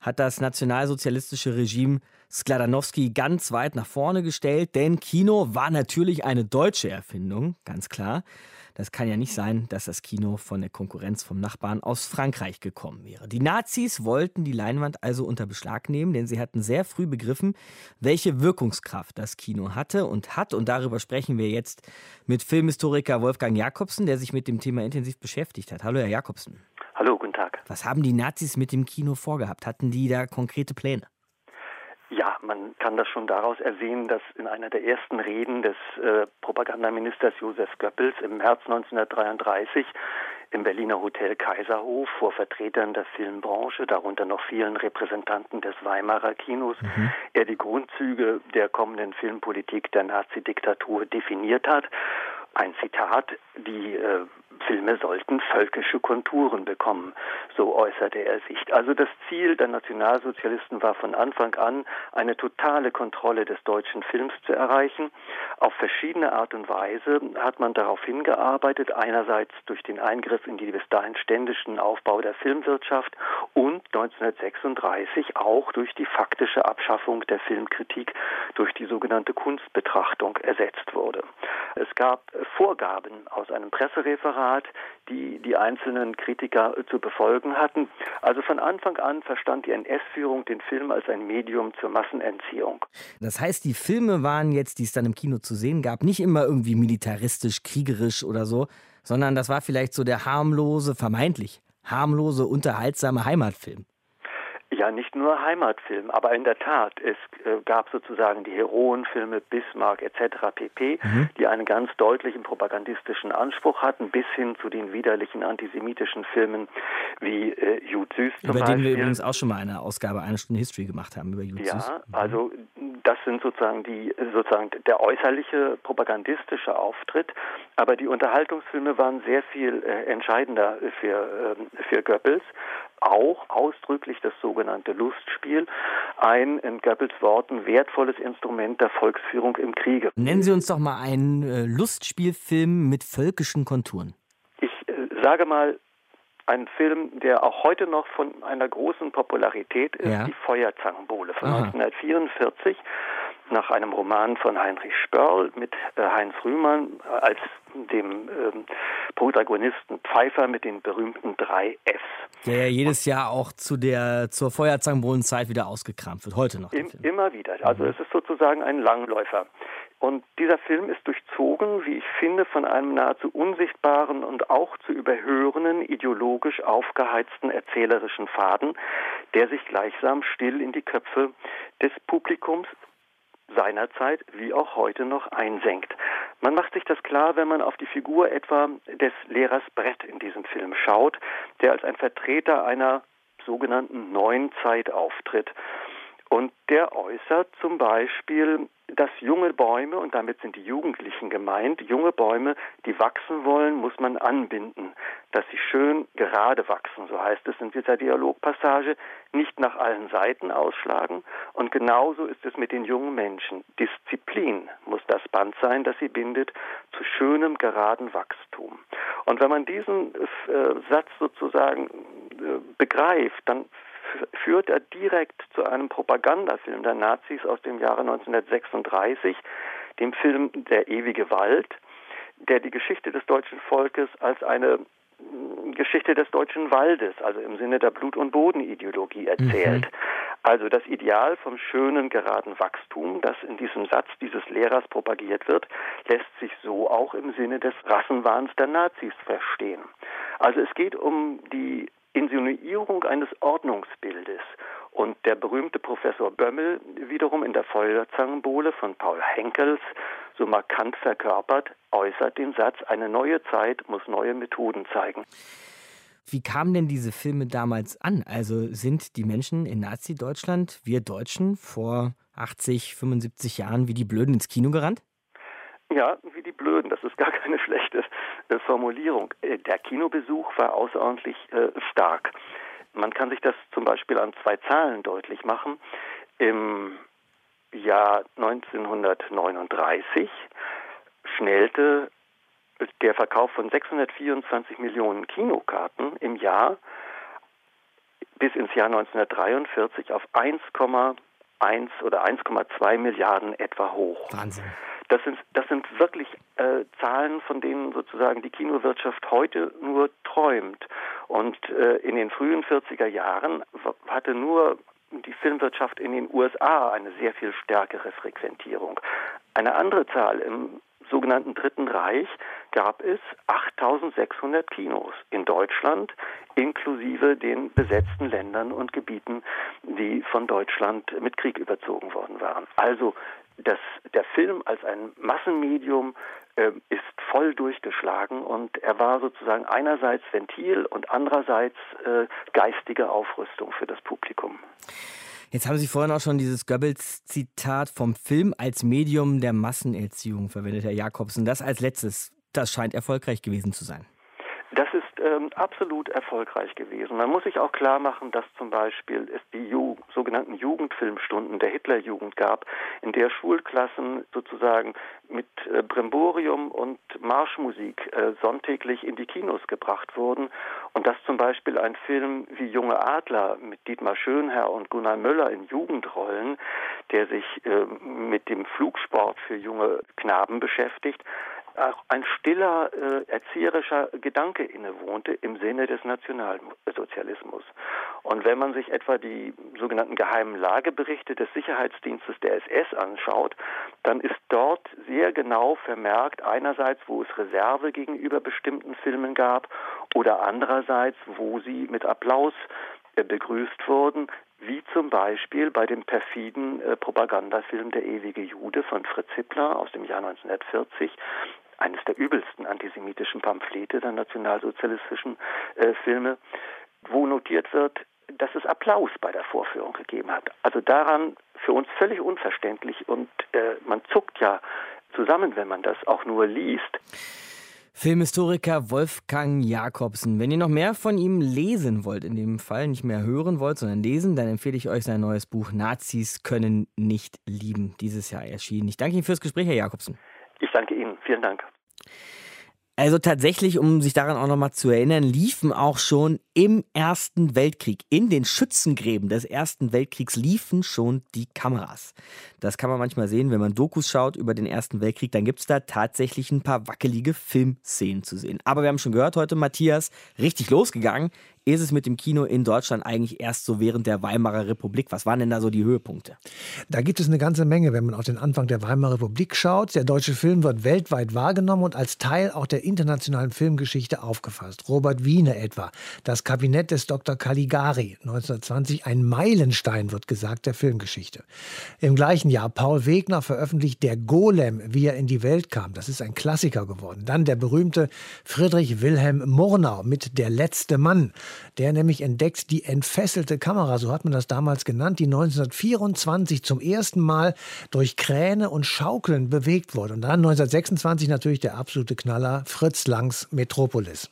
hat das nationalsozialistische Regime Skladanowski ganz weit nach vorne gestellt, denn Kino war natürlich eine deutsche Erfindung, ganz klar. Das kann ja nicht sein, dass das Kino von der Konkurrenz vom Nachbarn aus Frankreich gekommen wäre. Die Nazis wollten die Leinwand also unter Beschlag nehmen, denn sie hatten sehr früh begriffen, welche Wirkungskraft das Kino hatte und hat. Und darüber sprechen wir jetzt mit Filmhistoriker Wolfgang Jakobsen, der sich mit dem Thema intensiv beschäftigt hat. Hallo, Herr Jakobsen.
Hallo, guten Tag.
Was haben die Nazis mit dem Kino vorgehabt? Hatten die da konkrete Pläne?
Ja, man kann das schon daraus ersehen, dass in einer der ersten Reden des äh, Propagandaministers Josef Goebbels im März 1933 im Berliner Hotel Kaiserhof vor Vertretern der Filmbranche, darunter noch vielen Repräsentanten des Weimarer Kinos, mhm. er die Grundzüge der kommenden Filmpolitik der Nazi-Diktatur definiert hat. Ein Zitat, die äh, Filme sollten völkische Konturen bekommen, so äußerte er sich. Also das Ziel der Nationalsozialisten war von Anfang an, eine totale Kontrolle des deutschen Films zu erreichen. Auf verschiedene Art und Weise hat man darauf hingearbeitet, einerseits durch den Eingriff in die bis dahin ständischen Aufbau der Filmwirtschaft und 1936 auch durch die faktische Abschaffung der Filmkritik durch die sogenannte Kunstbetrachtung ersetzt wurde. Es gab Vorgaben aus einem Pressereferat, Art, die die einzelnen Kritiker zu befolgen hatten. Also von Anfang an verstand die NS-Führung den Film als ein Medium zur Massenentziehung.
Das heißt, die Filme waren jetzt, die es dann im Kino zu sehen gab, nicht immer irgendwie militaristisch, kriegerisch oder so, sondern das war vielleicht so der harmlose, vermeintlich harmlose, unterhaltsame Heimatfilm.
Ja, nicht nur Heimatfilm, aber in der Tat, es äh, gab sozusagen die Heroenfilme Bismarck etc. pp., mhm. die einen ganz deutlichen propagandistischen Anspruch hatten, bis hin zu den widerlichen antisemitischen Filmen wie äh, Jud Süß
zum Über Beispiel. den wir übrigens auch schon mal eine Ausgabe eine Stunde History gemacht haben über Jud
Ja,
Süß.
Mhm. also das sind sozusagen die sozusagen der äußerliche propagandistische Auftritt, aber die Unterhaltungsfilme waren sehr viel äh, entscheidender für äh, für Goebbels auch ausdrücklich das sogenannte Lustspiel, ein in Goebbels Worten wertvolles Instrument der Volksführung im Kriege.
Nennen Sie uns doch mal einen äh, Lustspielfilm mit völkischen Konturen.
Ich äh, sage mal, ein Film, der auch heute noch von einer großen Popularität ist, ja. die Feuerzangenbowle von Aha. 1944 nach einem Roman von Heinrich Spörl mit äh, Heinz Rühmann äh, als dem ähm, Protagonisten Pfeiffer mit den berühmten drei Fs.
Der ja jedes Jahr auch zu der zur Feuerzangenbowlenzeit wieder ausgekramt wird, heute noch.
Im, immer wieder. Also mhm. es ist sozusagen ein Langläufer. Und dieser Film ist durchzogen, wie ich finde, von einem nahezu unsichtbaren und auch zu überhörenden, ideologisch aufgeheizten erzählerischen Faden, der sich gleichsam still in die Köpfe des Publikums seinerzeit wie auch heute noch einsenkt. Man macht sich das klar, wenn man auf die Figur etwa des Lehrers Brett in diesem Film schaut, der als ein Vertreter einer sogenannten neuen Zeit auftritt. Und der äußert zum Beispiel dass junge Bäume, und damit sind die Jugendlichen gemeint, junge Bäume, die wachsen wollen, muss man anbinden, dass sie schön gerade wachsen, so heißt es in dieser Dialogpassage, nicht nach allen Seiten ausschlagen. Und genauso ist es mit den jungen Menschen. Disziplin muss das Band sein, das sie bindet zu schönem, geraden Wachstum. Und wenn man diesen äh, Satz sozusagen äh, begreift, dann führt er direkt zu einem Propagandafilm der Nazis aus dem Jahre 1936, dem Film Der ewige Wald, der die Geschichte des deutschen Volkes als eine mm, Geschichte des deutschen Waldes, also im Sinne der Blut- und Bodenideologie erzählt. Mhm. Also das Ideal vom schönen, geraden Wachstum, das in diesem Satz dieses Lehrers propagiert wird, lässt sich so auch im Sinne des Rassenwahns der Nazis verstehen. Also es geht um die Insinuierung eines Ordnungsbildes. Und der berühmte Professor Bömmel wiederum in der Feuerzangenbowle von Paul Henkels so markant verkörpert, äußert den Satz, eine neue Zeit muss neue Methoden zeigen.
Wie kamen denn diese Filme damals an? Also sind die Menschen in Nazi-Deutschland, wir Deutschen, vor 80, 75 Jahren wie die Blöden ins Kino gerannt?
Ja, wie die Blöden, das ist gar keine schlechte Formulierung. Äh, der Kinobesuch war außerordentlich äh, stark. Man kann sich das zum Beispiel an zwei Zahlen deutlich machen. Im Jahr 1939 schnellte der Verkauf von 624 Millionen Kinokarten im Jahr bis ins Jahr 1943 auf 1,1 oder 1,2 Milliarden etwa hoch.
Wahnsinn.
Das sind, das sind wirklich äh, Zahlen, von denen sozusagen die Kinowirtschaft heute nur träumt. Und äh, in den frühen 40er Jahren hatte nur die Filmwirtschaft in den USA eine sehr viel stärkere Frequentierung. Eine andere Zahl im sogenannten Dritten Reich gab es 8600 Kinos in Deutschland, inklusive den besetzten Ländern und Gebieten, die von Deutschland mit Krieg überzogen worden waren. Also das, der Film als ein Massenmedium äh, ist voll durchgeschlagen und er war sozusagen einerseits Ventil und andererseits äh, geistige Aufrüstung für das Publikum.
Jetzt haben Sie vorhin auch schon dieses Goebbels-Zitat vom Film als Medium der Massenerziehung verwendet, Herr Jakobsen. Das als letztes, das scheint erfolgreich gewesen zu sein.
Ähm, absolut erfolgreich gewesen. Man muss sich auch klar machen, dass zum Beispiel es die Ju sogenannten Jugendfilmstunden der Hitlerjugend gab, in der Schulklassen sozusagen mit äh, Brimborium und Marschmusik äh, sonntäglich in die Kinos gebracht wurden und dass zum Beispiel ein Film wie Junge Adler mit Dietmar Schönherr und Gunnar Möller in Jugendrollen, der sich äh, mit dem Flugsport für junge Knaben beschäftigt, auch ein stiller äh, erzieherischer Gedanke innewohnte im Sinne des Nationalsozialismus. Und wenn man sich etwa die sogenannten geheimen Lageberichte des Sicherheitsdienstes der SS anschaut, dann ist dort sehr genau vermerkt, einerseits, wo es Reserve gegenüber bestimmten Filmen gab oder andererseits, wo sie mit Applaus äh, begrüßt wurden, wie zum Beispiel bei dem perfiden äh, Propagandafilm Der ewige Jude von Fritz Hippler aus dem Jahr 1940, eines der übelsten antisemitischen Pamphlete der nationalsozialistischen äh, Filme, wo notiert wird, dass es Applaus bei der Vorführung gegeben hat. Also daran für uns völlig unverständlich und äh, man zuckt ja zusammen, wenn man das auch nur liest.
Filmhistoriker Wolfgang Jakobsen. Wenn ihr noch mehr von ihm lesen wollt, in dem Fall nicht mehr hören wollt, sondern lesen, dann empfehle ich euch sein neues Buch Nazis können nicht lieben, dieses Jahr erschienen. Ich danke Ihnen fürs Gespräch, Herr Jakobsen.
Ich danke Ihnen. Vielen Dank.
Also tatsächlich, um sich daran auch nochmal zu erinnern, liefen auch schon im Ersten Weltkrieg, in den Schützengräben des Ersten Weltkriegs liefen schon die Kameras. Das kann man manchmal sehen, wenn man Dokus schaut über den Ersten Weltkrieg, dann gibt es da tatsächlich ein paar wackelige Filmszenen zu sehen. Aber wir haben schon gehört heute, Matthias, richtig losgegangen ist es mit dem Kino in Deutschland eigentlich erst so während der Weimarer Republik? Was waren denn da so die Höhepunkte?
Da gibt es eine ganze Menge, wenn man auf den Anfang der Weimarer Republik schaut. Der deutsche Film wird weltweit wahrgenommen und als Teil auch der internationalen Filmgeschichte aufgefasst. Robert Wiener etwa, das Kabinett des Dr. Caligari 1920, ein Meilenstein wird gesagt der Filmgeschichte. Im gleichen Jahr Paul Wegner veröffentlicht Der Golem, wie er in die Welt kam. Das ist ein Klassiker geworden. Dann der berühmte Friedrich Wilhelm Murnau mit Der letzte Mann. Der nämlich entdeckt die entfesselte Kamera, so hat man das damals genannt, die 1924 zum ersten Mal durch Kräne und Schaukeln bewegt wurde. Und dann 1926 natürlich der absolute Knaller Fritz Langs Metropolis.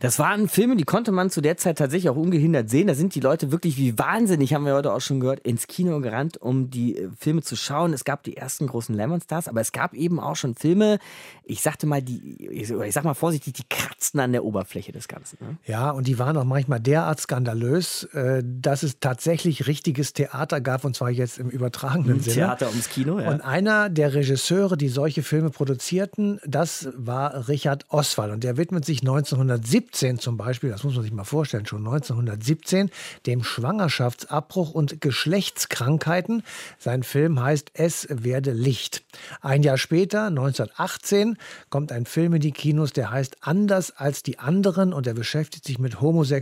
Das waren Filme, die konnte man zu der Zeit tatsächlich auch ungehindert sehen. Da sind die Leute wirklich wie wahnsinnig, haben wir heute auch schon gehört, ins Kino gerannt, um die äh, Filme zu schauen. Es gab die ersten großen Lemon Stars, aber es gab eben auch schon Filme, ich sagte mal, die, ich sag mal vorsichtig, die kratzten an der Oberfläche des Ganzen. Ne?
Ja, und die waren auch manchmal derart skandalös, äh, dass es tatsächlich richtiges Theater gab, und zwar jetzt im übertragenen Sinne.
Theater ums Kino, ja.
Und einer der Regisseure, die solche Filme produzierten, das war Richard Oswald. Und der widmet sich 1917 zum Beispiel, das muss man sich mal vorstellen, schon 1917, dem Schwangerschaftsabbruch und Geschlechtskrankheiten. Sein Film heißt Es werde Licht. Ein Jahr später, 1918, kommt ein Film in die Kinos, der heißt Anders als die anderen und der beschäftigt sich mit Homosexualität.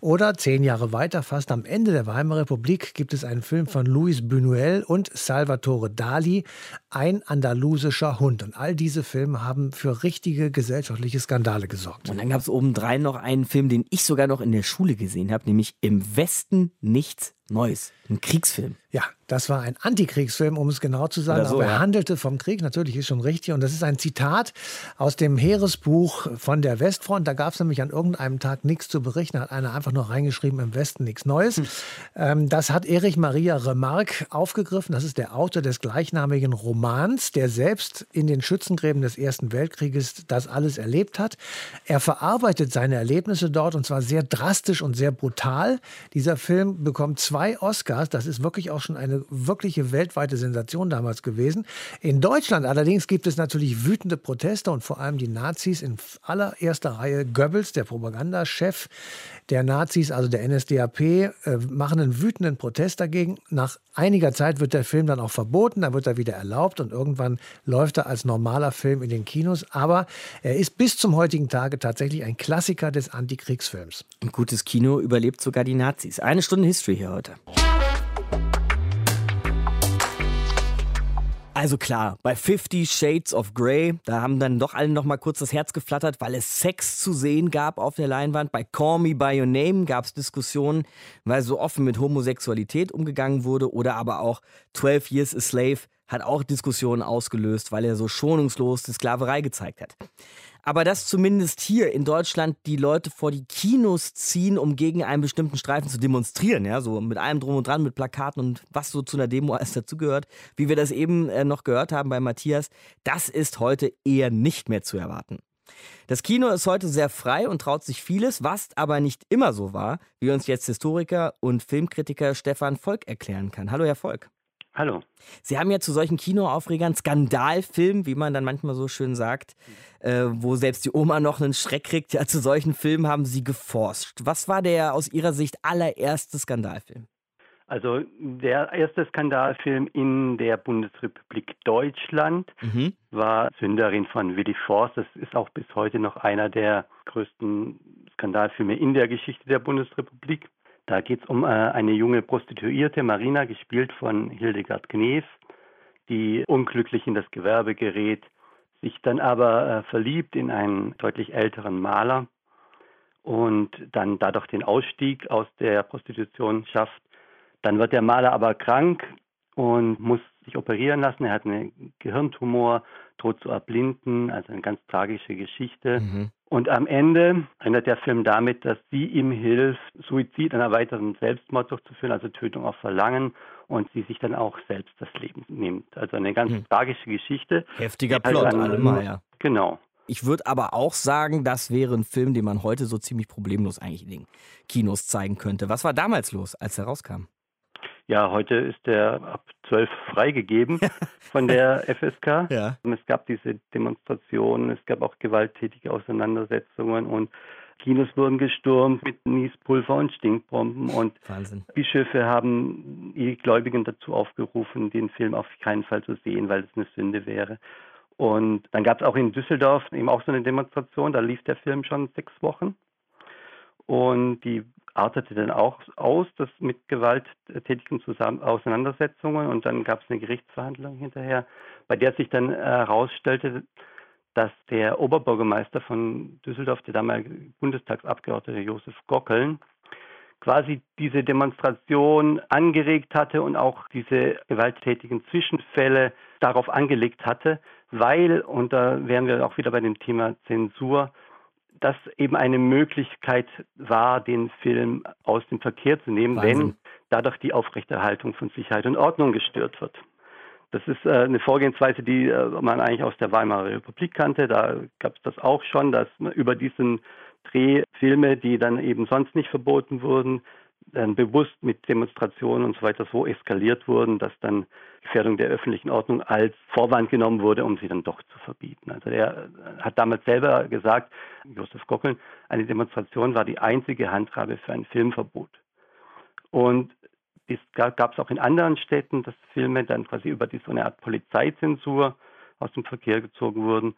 Oder zehn Jahre weiter, fast am Ende der Weimarer Republik, gibt es einen Film von Luis Buñuel und Salvatore Dali, Ein andalusischer Hund. Und all diese Filme haben für richtige gesellschaftliche Skandale gesorgt.
Und dann gab es obendrein noch einen Film, den ich sogar noch in der Schule gesehen habe, nämlich Im Westen nichts Neues. Ein Kriegsfilm.
Ja, das war ein Antikriegsfilm, um es genau zu sagen. So, aber er ja. handelte vom Krieg, natürlich ist schon richtig. Und das ist ein Zitat aus dem Heeresbuch von der Westfront. Da gab es nämlich an irgendeinem Tag nichts zu berichten. Da hat einer einfach nur reingeschrieben, im Westen nichts Neues. Hm. Ähm, das hat Erich Maria Remarque aufgegriffen. Das ist der Autor des gleichnamigen Romans, der selbst in den Schützengräben des Ersten Weltkrieges das alles erlebt hat. Er verarbeitet seine Erlebnisse dort und zwar sehr drastisch und sehr brutal. Dieser Film bekommt zwei Oscars. Das ist wirklich auch schon eine wirkliche weltweite Sensation damals gewesen. In Deutschland allerdings gibt es natürlich wütende Proteste und vor allem die Nazis in allererster Reihe Goebbels, der Propagandachef der Nazis, also der NSDAP, äh, machen einen wütenden Protest dagegen. Nach einiger Zeit wird der Film dann auch verboten, dann wird er wieder erlaubt und irgendwann läuft er als normaler Film in den Kinos. Aber er ist bis zum heutigen Tage tatsächlich ein Klassiker des Antikriegsfilms.
Ein gutes Kino überlebt sogar die Nazis. Eine Stunde History hier heute. Also klar, bei Fifty Shades of Grey, da haben dann doch allen noch mal kurz das Herz geflattert, weil es Sex zu sehen gab auf der Leinwand. Bei Call Me By Your Name gab es Diskussionen, weil so offen mit Homosexualität umgegangen wurde oder aber auch 12 Years a Slave hat auch Diskussionen ausgelöst, weil er so schonungslos die Sklaverei gezeigt hat. Aber dass zumindest hier in Deutschland die Leute vor die Kinos ziehen, um gegen einen bestimmten Streifen zu demonstrieren, ja, so mit allem drum und dran, mit Plakaten und was so zu einer Demo alles dazugehört, wie wir das eben äh, noch gehört haben bei Matthias, das ist heute eher nicht mehr zu erwarten. Das Kino ist heute sehr frei und traut sich vieles, was aber nicht immer so war, wie uns jetzt Historiker und Filmkritiker Stefan Volk erklären kann. Hallo, Herr Volk.
Hallo.
Sie haben ja zu solchen Kinoaufregern Skandalfilmen, wie man dann manchmal so schön sagt, äh, wo selbst die Oma noch einen Schreck kriegt. Ja, zu solchen Filmen haben Sie geforscht. Was war der aus Ihrer Sicht allererste Skandalfilm?
Also der erste Skandalfilm in der Bundesrepublik Deutschland mhm. war Sünderin von Willy Forst. Das ist auch bis heute noch einer der größten Skandalfilme in der Geschichte der Bundesrepublik. Da geht es um äh, eine junge Prostituierte, Marina, gespielt von Hildegard Knef, die unglücklich in das Gewerbe gerät, sich dann aber äh, verliebt in einen deutlich älteren Maler und dann dadurch den Ausstieg aus der Prostitution schafft. Dann wird der Maler aber krank und muss sich operieren lassen. Er hat einen Gehirntumor, droht zu erblinden, also eine ganz tragische Geschichte. Mhm. Und am Ende endet der Film damit, dass sie ihm hilft, Suizid, einer weiteren Selbstmord durchzuführen, also Tötung auf Verlangen und sie sich dann auch selbst das Leben nimmt. Also eine ganz mhm. tragische Geschichte.
Heftiger Plot, also allemal, ja.
Genau.
Ich würde aber auch sagen, das wäre ein Film, den man heute so ziemlich problemlos eigentlich in den Kinos zeigen könnte. Was war damals los, als er rauskam?
Ja, heute ist er ab zwölf freigegeben von der FSK. Ja. Es gab diese Demonstrationen, es gab auch gewalttätige Auseinandersetzungen und Kinos wurden gestürmt mit Niespulver und Stinkbomben und
Wahnsinn.
Bischöfe haben die Gläubigen dazu aufgerufen, den Film auf keinen Fall zu sehen, weil es eine Sünde wäre. Und dann gab es auch in Düsseldorf eben auch so eine Demonstration, da lief der Film schon sechs Wochen. Und die artete dann auch aus, das mit gewalttätigen Zusammen Auseinandersetzungen. Und dann gab es eine Gerichtsverhandlung hinterher, bei der sich dann herausstellte, dass der Oberbürgermeister von Düsseldorf, der damalige Bundestagsabgeordnete Josef Gockeln, quasi diese Demonstration angeregt hatte und auch diese gewalttätigen Zwischenfälle darauf angelegt hatte, weil, und da wären wir auch wieder bei dem Thema Zensur, das eben eine Möglichkeit war, den Film aus dem Verkehr zu nehmen, Wahnsinn. wenn dadurch die Aufrechterhaltung von Sicherheit und Ordnung gestört wird. Das ist äh, eine Vorgehensweise, die äh, man eigentlich aus der Weimarer Republik kannte. Da gab es das auch schon, dass über diesen Drehfilme, die dann eben sonst nicht verboten wurden, dann bewusst mit Demonstrationen und so weiter so eskaliert wurden, dass dann Gefährdung der öffentlichen Ordnung als Vorwand genommen wurde, um sie dann doch zu verbieten. Also er hat damals selber gesagt, Josef Gockeln, eine Demonstration war die einzige Handhabe für ein Filmverbot. Und es gab es auch in anderen Städten, dass Filme dann quasi über die, so eine Art Polizeizensur aus dem Verkehr gezogen wurden.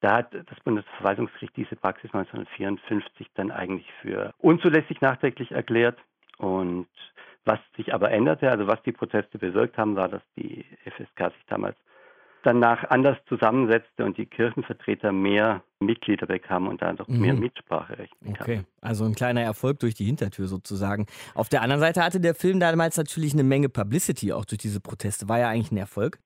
Da hat das Bundesverwaltungsgericht diese Praxis 1954 dann eigentlich für unzulässig nachträglich erklärt. Und was sich aber änderte, also was die Proteste bewirkt haben, war, dass die FSK sich damals danach anders zusammensetzte und die Kirchenvertreter mehr Mitglieder bekamen und dadurch mhm. mehr Mitspracherecht bekamen.
Okay, also ein kleiner Erfolg durch die Hintertür sozusagen. Auf der anderen Seite hatte der Film damals natürlich eine Menge Publicity auch durch diese Proteste. War ja eigentlich ein Erfolg?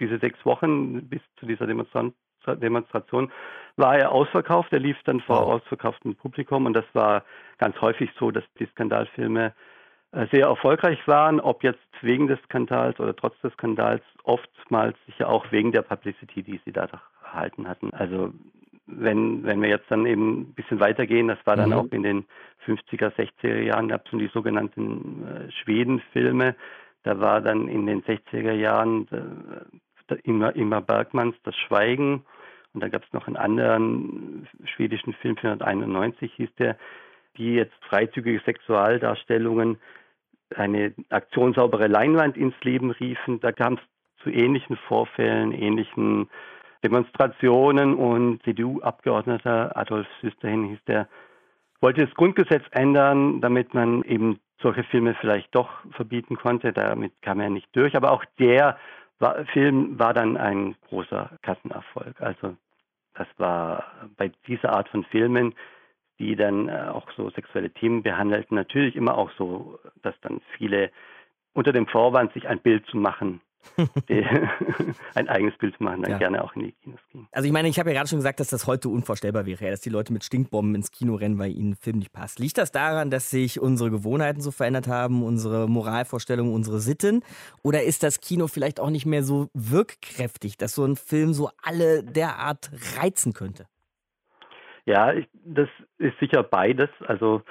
Diese sechs Wochen bis zu dieser Demonstration Demonstration war er ausverkauft. Er lief dann vor ausverkauftem Publikum und das war ganz häufig so, dass die Skandalfilme sehr erfolgreich waren, ob jetzt wegen des Skandals oder trotz des Skandals, oftmals sicher auch wegen der Publicity, die sie dadurch erhalten hatten. Also wenn, wenn wir jetzt dann eben ein bisschen weitergehen, das war dann mhm. auch in den 50er, 60er Jahren, gab es die sogenannten äh, Schweden-Filme. Da war dann in den 60er Jahren äh, immer, immer Bergmanns Das Schweigen und da gab es noch einen anderen schwedischen Film, 1991 hieß der, die jetzt freizügige Sexualdarstellungen eine Aktion saubere Leinwand ins Leben riefen. Da kam es zu ähnlichen Vorfällen, ähnlichen Demonstrationen und CDU-Abgeordneter Adolf Süsterhin hieß der, wollte das Grundgesetz ändern, damit man eben solche Filme vielleicht doch verbieten konnte. Damit kam er nicht durch. Aber auch der war, Film war dann ein großer Kassenerfolg. Also das war bei dieser Art von Filmen, die dann äh, auch so sexuelle Themen behandelten, natürlich immer auch so, dass dann viele unter dem Vorwand, sich ein Bild zu machen, ein eigenes Bild zu machen, dann ja. gerne auch in die Kinos gehen.
Also ich meine, ich habe ja gerade schon gesagt, dass das heute unvorstellbar wäre, dass die Leute mit Stinkbomben ins Kino rennen, weil ihnen ein Film nicht passt. Liegt das daran, dass sich unsere Gewohnheiten so verändert haben, unsere Moralvorstellungen, unsere Sitten? Oder ist das Kino vielleicht auch nicht mehr so wirkkräftig, dass so ein Film so alle derart reizen könnte?
Ja, das ist sicher beides. Also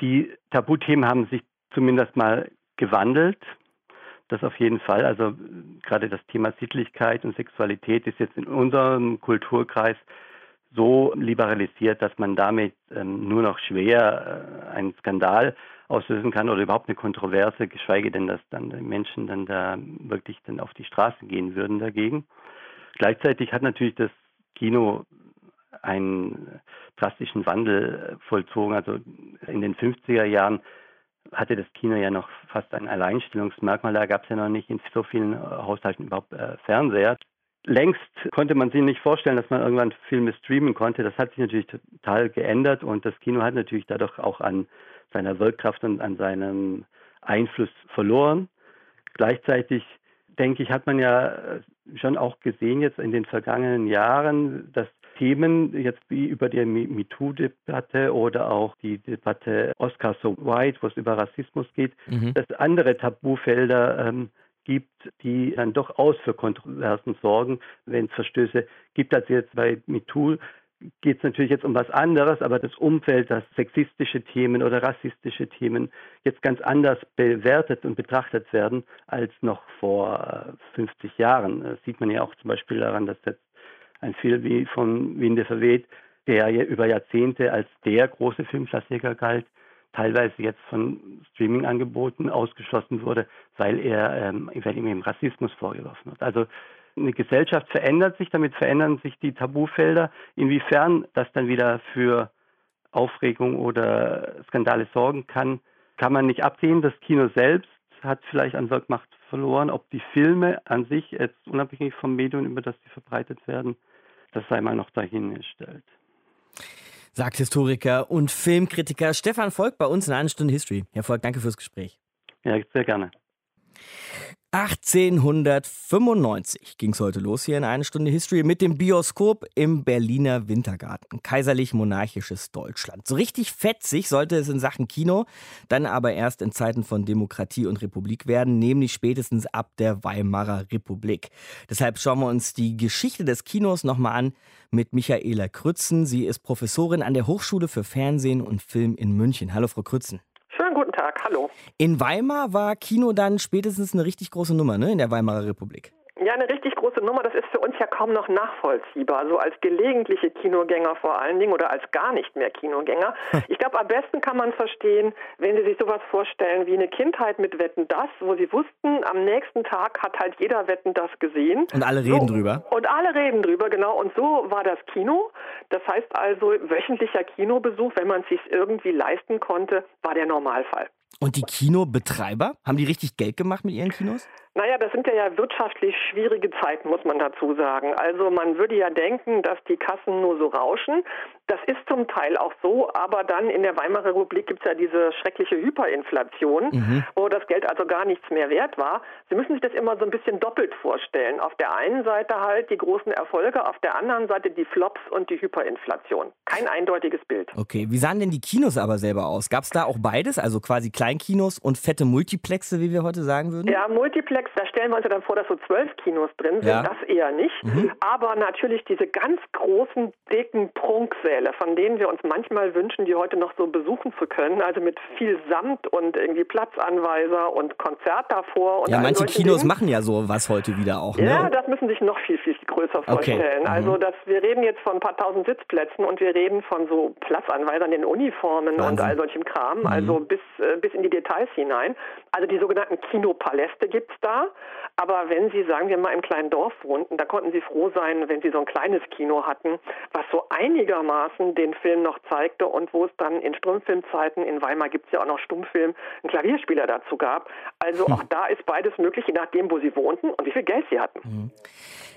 die Tabuthemen haben sich zumindest mal gewandelt. Das auf jeden Fall. Also gerade das Thema Sittlichkeit und Sexualität ist jetzt in unserem Kulturkreis so liberalisiert, dass man damit ähm, nur noch schwer äh, einen Skandal auslösen kann oder überhaupt eine Kontroverse, geschweige denn, dass dann Menschen dann da wirklich dann auf die Straße gehen würden dagegen. Gleichzeitig hat natürlich das Kino einen drastischen Wandel vollzogen. Also in den 50er Jahren hatte das Kino ja noch fast ein Alleinstellungsmerkmal. Da gab es ja noch nicht in so vielen äh, Haushalten überhaupt äh, Fernseher. Längst konnte man sich nicht vorstellen, dass man irgendwann Filme streamen konnte. Das hat sich natürlich total geändert und das Kino hat natürlich dadurch auch an seiner Wirkkraft und an seinem Einfluss verloren. Gleichzeitig denke ich, hat man ja äh, schon auch gesehen jetzt in den vergangenen Jahren, dass Themen jetzt wie über die MeToo-Debatte oder auch die Debatte Oscar so White, wo es über Rassismus geht, mhm. dass andere Tabufelder ähm, gibt, die dann durchaus für Kontroversen sorgen, wenn es Verstöße gibt, als jetzt bei MeToo geht es natürlich jetzt um was anderes, aber das Umfeld, dass sexistische Themen oder rassistische Themen jetzt ganz anders bewertet und betrachtet werden als noch vor 50 äh, Jahren. Das sieht man ja auch zum Beispiel daran, dass jetzt ein Film wie von Winde verweht, der über Jahrzehnte als der große Filmklassiker galt, teilweise jetzt von Streaming-Angeboten ausgeschlossen wurde, weil er ähm, weil ihm eben Rassismus vorgeworfen wird. Also eine Gesellschaft verändert sich, damit verändern sich die Tabufelder. Inwiefern das dann wieder für Aufregung oder Skandale sorgen kann, kann man nicht absehen. Das Kino selbst hat vielleicht an Wirkmacht verloren. Ob die Filme an sich, jetzt unabhängig vom Medium, über das sie verbreitet werden, das sei mal noch dahingestellt.
Sagt Historiker und Filmkritiker Stefan Volk bei uns in einer Stunde History. Herr Volk, danke fürs Gespräch.
Ja, sehr gerne.
1895 ging es heute los hier in eine Stunde History mit dem Bioskop im Berliner Wintergarten. Kaiserlich-monarchisches Deutschland. So richtig fetzig sollte es in Sachen Kino dann aber erst in Zeiten von Demokratie und Republik werden, nämlich spätestens ab der Weimarer Republik. Deshalb schauen wir uns die Geschichte des Kinos nochmal an mit Michaela Krützen. Sie ist Professorin an der Hochschule für Fernsehen und Film in München. Hallo, Frau Krützen.
Tag, hallo.
In Weimar war Kino dann spätestens eine richtig große Nummer, ne, in der Weimarer Republik.
Ja, eine richtig große Nummer. Das ist für uns ja kaum noch nachvollziehbar. So als gelegentliche Kinogänger vor allen Dingen oder als gar nicht mehr Kinogänger. Ich glaube, am besten kann man verstehen, wenn Sie sich sowas vorstellen wie eine Kindheit mit Wetten das, wo Sie wussten, am nächsten Tag hat halt jeder Wetten das gesehen.
Und alle reden
so,
drüber.
Und alle reden drüber, genau. Und so war das Kino. Das heißt also, wöchentlicher Kinobesuch, wenn man es sich irgendwie leisten konnte, war der Normalfall.
Und die Kinobetreiber, haben die richtig Geld gemacht mit ihren Kinos?
Naja, das sind ja, wirtschaftlich schwierige Zeiten, muss man dazu sagen. Also man würde ja denken, dass die Kassen nur so rauschen. Das ist zum Teil auch so, aber dann in der Weimarer Republik gibt es ja diese schreckliche Hyperinflation, mhm. wo das Geld also gar nichts mehr wert war. Sie müssen sich das immer so ein bisschen doppelt vorstellen. Auf der einen Seite halt die großen Erfolge, auf der anderen Seite die Flops und die Hyperinflation. Kein eindeutiges Bild.
Okay, wie sahen denn die Kinos aber selber aus? Gab es da auch beides, also quasi Kleinkinos und fette Multiplexe, wie wir heute sagen würden?
Ja, Multiplex, da stellen wir uns ja dann vor, dass so zwölf Kinos drin sind. Ja. Das eher nicht. Mhm. Aber natürlich diese ganz großen, dicken Prunksäle Festivalsäle, von denen wir uns manchmal wünschen, die heute noch so besuchen zu können, also mit viel Samt und irgendwie Platzanweiser und Konzert davor. Und
ja, manche Kinos Dingen. machen ja so was heute wieder auch. Ne?
Ja, das müssen sich noch viel, viel größer vorstellen. Okay. Also mhm. das, wir reden jetzt von ein paar tausend Sitzplätzen und wir reden von so Platzanweisern in Uniformen Wahnsinn. und all solchem Kram, mhm. also bis, äh, bis in die Details hinein. Also die sogenannten Kinopaläste gibt es da. Aber wenn Sie, sagen wir mal, im kleinen Dorf wohnten, da konnten Sie froh sein, wenn Sie so ein kleines Kino hatten, was so einigermaßen einigermaßen den Film noch zeigte und wo es dann in Stummfilmzeiten, in Weimar gibt es ja auch noch Stummfilm, einen Klavierspieler dazu gab. Also auch da ist beides möglich, je nachdem, wo sie wohnten und wie viel Geld sie hatten. Hm.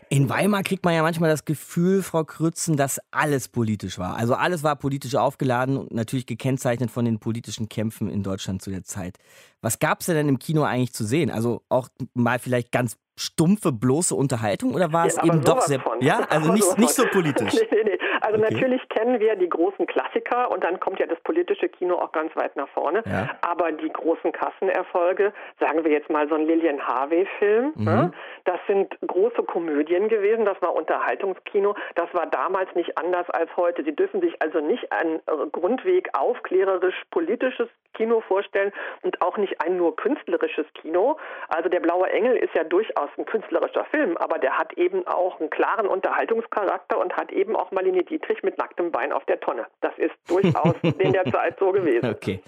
In Weimar kriegt man ja manchmal das Gefühl, Frau Krützen, dass alles politisch war. Also alles war politisch aufgeladen und natürlich gekennzeichnet von den politischen Kämpfen in Deutschland zu der Zeit. Was gab es denn im Kino eigentlich zu sehen? Also auch mal vielleicht ganz stumpfe, bloße Unterhaltung oder war es ja, eben doch sehr. Von. Ja, also nicht, nicht so politisch.
nee, nee, nee. Also okay. natürlich kennen wir die großen Klassiker und dann kommt ja das politische Kino auch ganz weit nach vorne. Ja. Aber die großen Kassenerfolge, sagen wir jetzt mal so ein Lillian Harvey-Film, mhm. ne? das sind große Komödien gewesen, das war Unterhaltungskino, das war damals nicht anders als heute. Sie dürfen sich also nicht ein äh, grundweg aufklärerisch politisches Kino vorstellen und auch nicht ein nur künstlerisches Kino. Also der Blaue Engel ist ja durchaus ein künstlerischer Film, aber der hat eben auch einen klaren Unterhaltungscharakter und hat eben auch Marlene Dietrich mit nacktem Bein auf der Tonne. Das ist durchaus in der Zeit so gewesen.
Okay.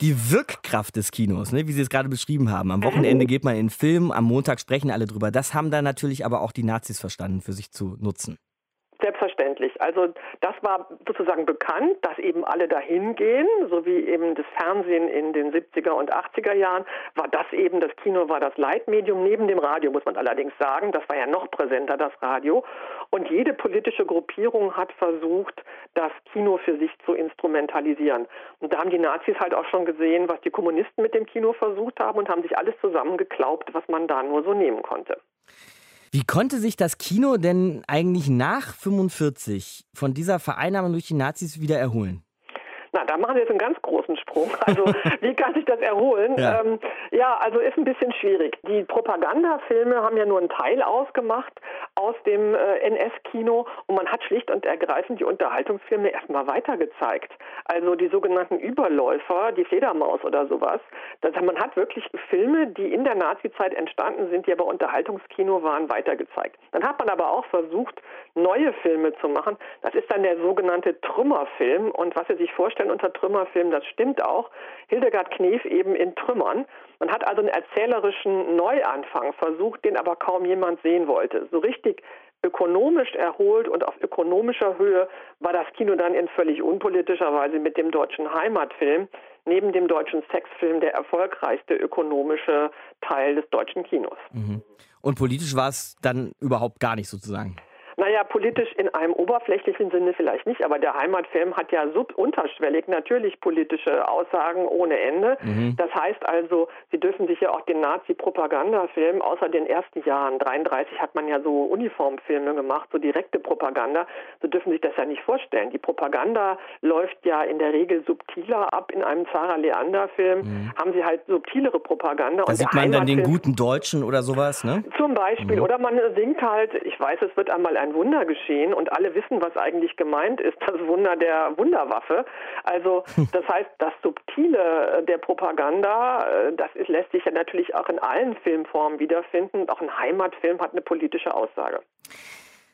Die Wirkkraft des Kinos, ne, wie Sie es gerade beschrieben haben. Am Wochenende geht man in den Film, am Montag sprechen alle drüber. Das haben dann natürlich aber auch die Nazis verstanden, für sich zu nutzen.
Selbstverständlich. Also das war sozusagen bekannt, dass eben alle dahin gehen, so wie eben das Fernsehen in den 70er und 80er Jahren, war das eben, das Kino war das Leitmedium neben dem Radio, muss man allerdings sagen. Das war ja noch präsenter, das Radio. Und jede politische Gruppierung hat versucht, das Kino für sich zu instrumentalisieren. Und da haben die Nazis halt auch schon gesehen, was die Kommunisten mit dem Kino versucht haben und haben sich alles zusammengeklaubt, was man da nur so nehmen konnte.
Wie konnte sich das Kino denn eigentlich nach 45 von dieser Vereinnahmung durch die Nazis wieder erholen?
Na, da machen wir jetzt einen ganz großen Sprung. Also, wie kann sich das erholen? Ja. Ähm, ja, also ist ein bisschen schwierig. Die Propagandafilme haben ja nur einen Teil ausgemacht aus dem äh, NS-Kino und man hat schlicht und ergreifend die Unterhaltungsfilme erstmal weitergezeigt. Also die sogenannten Überläufer, die Fledermaus oder sowas. Das, man hat wirklich Filme, die in der Nazizeit entstanden sind, die aber Unterhaltungskino waren, weitergezeigt. Dann hat man aber auch versucht, neue Filme zu machen. Das ist dann der sogenannte Trümmerfilm und was Sie sich vorstellen, vorstellen unter Trümmerfilm, das stimmt auch. Hildegard Knef eben in Trümmern. Man hat also einen erzählerischen Neuanfang versucht, den aber kaum jemand sehen wollte. So richtig ökonomisch erholt und auf ökonomischer Höhe war das Kino dann in völlig unpolitischer Weise mit dem deutschen Heimatfilm, neben dem deutschen Sexfilm der erfolgreichste ökonomische Teil des deutschen Kinos.
Mhm. Und politisch war es dann überhaupt gar nicht sozusagen?
Naja, politisch in einem oberflächlichen Sinne vielleicht nicht, aber der Heimatfilm hat ja subunterschwellig natürlich politische Aussagen ohne Ende. Mhm. Das heißt also, Sie dürfen sich ja auch den Nazi-Propagandafilm, außer den ersten Jahren, 33 hat man ja so Uniformfilme gemacht, so direkte Propaganda, so dürfen sich das ja nicht vorstellen. Die Propaganda läuft ja in der Regel subtiler ab. In einem Zara Leander-Film mhm. haben Sie halt subtilere Propaganda.
Da sieht man dann den guten Deutschen oder sowas, ne?
Zum Beispiel. Mhm. Oder man singt halt, ich weiß, es wird einmal ein ein Wunder geschehen und alle wissen, was eigentlich gemeint ist, das Wunder der Wunderwaffe. Also das heißt, das Subtile der Propaganda, äh, das ist, lässt sich ja natürlich auch in allen Filmformen wiederfinden. Auch ein Heimatfilm hat eine politische Aussage.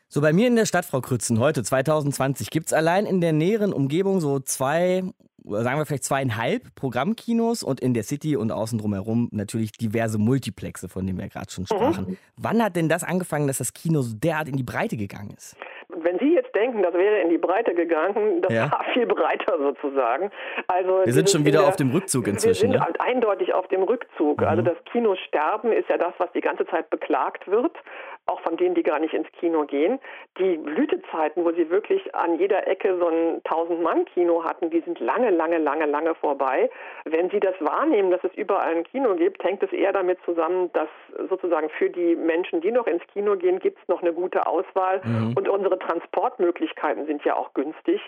So, bei mir in der Stadt, Frau Krützen, heute 2020, gibt es allein in der näheren Umgebung so zwei, sagen wir vielleicht zweieinhalb Programmkinos und in der City und außen drumherum natürlich diverse Multiplexe, von denen wir gerade schon sprachen. Mhm. Wann hat denn das angefangen, dass das Kino so derart in die Breite gegangen ist?
Wenn Sie jetzt denken, das wäre in die Breite gegangen, das ja. war viel breiter sozusagen.
Also wir sind schon wieder der, auf dem Rückzug inzwischen.
Wir sind ne? eindeutig auf dem Rückzug. Mhm. Also das Kinosterben ist ja das, was die ganze Zeit beklagt wird auch von denen, die gar nicht ins Kino gehen. Die Blütezeiten, wo sie wirklich an jeder Ecke so ein 1000-Mann-Kino hatten, die sind lange, lange, lange, lange vorbei. Wenn Sie das wahrnehmen, dass es überall ein Kino gibt, hängt es eher damit zusammen, dass sozusagen für die Menschen, die noch ins Kino gehen, gibt es noch eine gute Auswahl mhm. und unsere Transportmöglichkeiten sind ja auch günstig.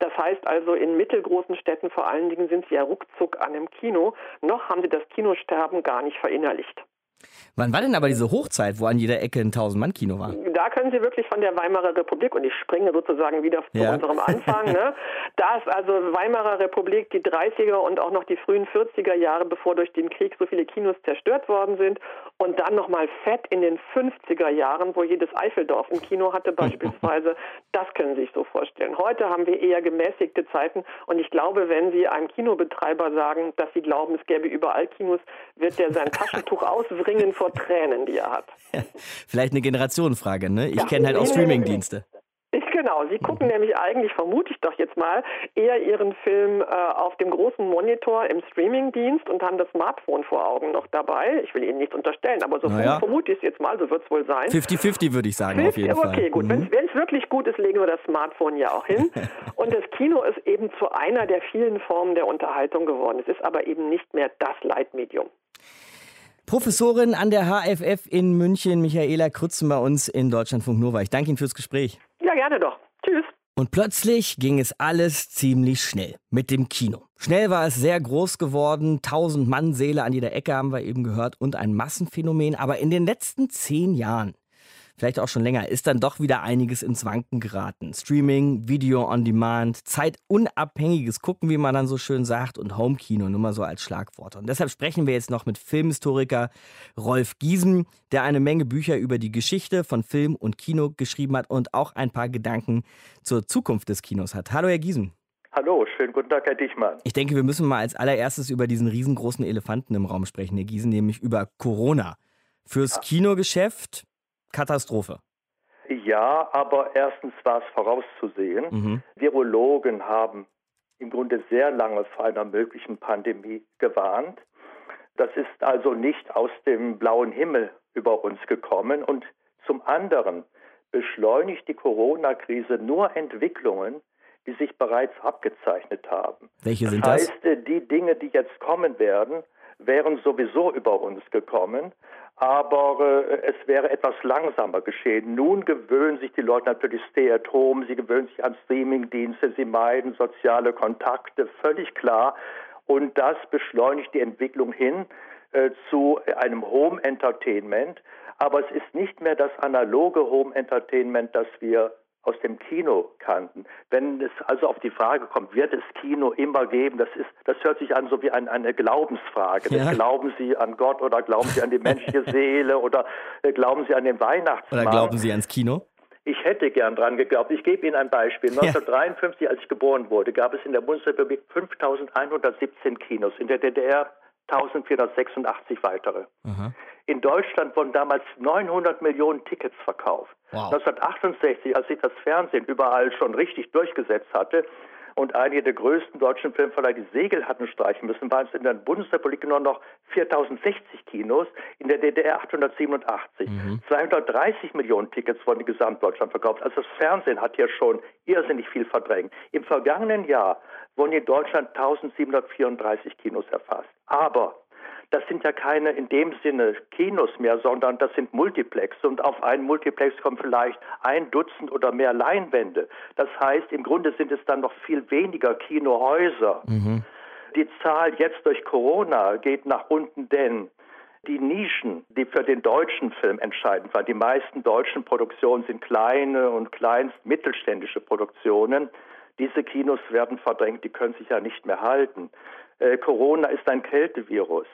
Das heißt also, in mittelgroßen Städten vor allen Dingen sind sie ja ruckzuck an einem Kino. Noch haben sie das Kinosterben gar nicht verinnerlicht.
Wann war denn aber diese Hochzeit, wo an jeder Ecke ein 1000-Mann-Kino war?
Da können Sie wirklich von der Weimarer Republik, und ich springe sozusagen wieder zu ja. unserem Anfang, ne? da ist also Weimarer Republik die 30er und auch noch die frühen 40er Jahre, bevor durch den Krieg so viele Kinos zerstört worden sind. Und dann nochmal fett in den 50er Jahren, wo jedes Eifeldorf ein Kino hatte beispielsweise. Das können Sie sich so vorstellen. Heute haben wir eher gemäßigte Zeiten. Und ich glaube, wenn Sie einem Kinobetreiber sagen, dass Sie glauben, es gäbe überall Kinos, wird der sein Taschentuch auswringen vor Tränen, die er hat.
Vielleicht eine Generationenfrage, ne? Ich ja, kenne halt auch Streamingdienste.
Ich, genau, Sie gucken mhm. nämlich eigentlich, vermute ich doch jetzt mal, eher Ihren Film äh, auf dem großen Monitor im Streamingdienst und haben das Smartphone vor Augen noch dabei. Ich will Ihnen nichts unterstellen, aber so naja. vermute ich es jetzt mal, so wird es wohl sein.
50-50 würde ich sagen, 50, auf jeden
okay, Fall. Okay, gut. Mhm. Wenn es wirklich gut ist, legen wir das Smartphone ja auch hin. und das Kino ist eben zu einer der vielen Formen der Unterhaltung geworden. Es ist aber eben nicht mehr das Leitmedium.
Professorin an der HFF in München, Michaela Krützen bei uns in Deutschlandfunk Nova. Ich danke Ihnen fürs Gespräch.
Ja, gerne doch. Tschüss.
Und plötzlich ging es alles ziemlich schnell mit dem Kino. Schnell war es sehr groß geworden, tausend Mann Seele an jeder Ecke haben wir eben gehört und ein Massenphänomen. Aber in den letzten zehn Jahren vielleicht auch schon länger, ist dann doch wieder einiges ins Wanken geraten. Streaming, Video on Demand, zeitunabhängiges Gucken, wie man dann so schön sagt, und Homekino, nur mal so als Schlagworte. Und deshalb sprechen wir jetzt noch mit Filmhistoriker Rolf Giesen, der eine Menge Bücher über die Geschichte von Film und Kino geschrieben hat und auch ein paar Gedanken zur Zukunft des Kinos hat. Hallo, Herr Giesen.
Hallo, schönen guten Tag, Herr Dichmann.
Ich denke, wir müssen mal als allererstes über diesen riesengroßen Elefanten im Raum sprechen, Herr Giesen, nämlich über Corona. Fürs Kinogeschäft Katastrophe.
Ja, aber erstens war es vorauszusehen. Mhm. Virologen haben im Grunde sehr lange vor einer möglichen Pandemie gewarnt. Das ist also nicht aus dem blauen Himmel über uns gekommen. Und zum anderen beschleunigt die Corona-Krise nur Entwicklungen, die sich bereits abgezeichnet haben.
Welche sind das?
Das heißt, die Dinge, die jetzt kommen werden, wären sowieso über uns gekommen, aber äh, es wäre etwas langsamer geschehen. Nun gewöhnen sich die Leute natürlich stay at home, sie gewöhnen sich an Streamingdienste, sie meiden soziale Kontakte, völlig klar. Und das beschleunigt die Entwicklung hin äh, zu einem Home Entertainment. Aber es ist nicht mehr das analoge Home Entertainment, das wir aus dem Kino kannten. Wenn es also auf die Frage kommt, wird es Kino immer geben, das ist, das hört sich an so wie ein, eine Glaubensfrage. Ja. Glauben Sie an Gott oder glauben Sie an die menschliche Seele oder äh, glauben Sie an den Weihnachtsmann?
Oder glauben Sie ans Kino?
Ich hätte gern dran geglaubt. Ich gebe Ihnen ein Beispiel. 1953, als ich geboren wurde, gab es in der Bundesrepublik 5117 Kinos. In der DDR 1486 weitere. Aha. In Deutschland wurden damals 900 Millionen Tickets verkauft. Wow. 1968, als sich das Fernsehen überall schon richtig durchgesetzt hatte und einige der größten deutschen Filmverleiher die Segel hatten streichen müssen, waren es in der Bundesrepublik nur noch 4060 Kinos, in der DDR 887. Mhm. 230 Millionen Tickets wurden in Gesamtdeutschland verkauft. Also das Fernsehen hat ja schon irrsinnig viel verdrängt. Im vergangenen Jahr wurden in Deutschland 1734 Kinos erfasst. Aber das sind ja keine in dem Sinne Kinos mehr, sondern das sind Multiplex. Und auf einen Multiplex kommen vielleicht ein Dutzend oder mehr Leinwände. Das heißt, im Grunde sind es dann noch viel weniger Kinohäuser. Mhm. Die Zahl jetzt durch Corona geht nach unten, denn die Nischen, die für den deutschen Film entscheidend waren, die meisten deutschen Produktionen sind kleine und kleinst mittelständische Produktionen. Diese Kinos werden verdrängt, die können sich ja nicht mehr halten. Äh, Corona ist ein Kältevirus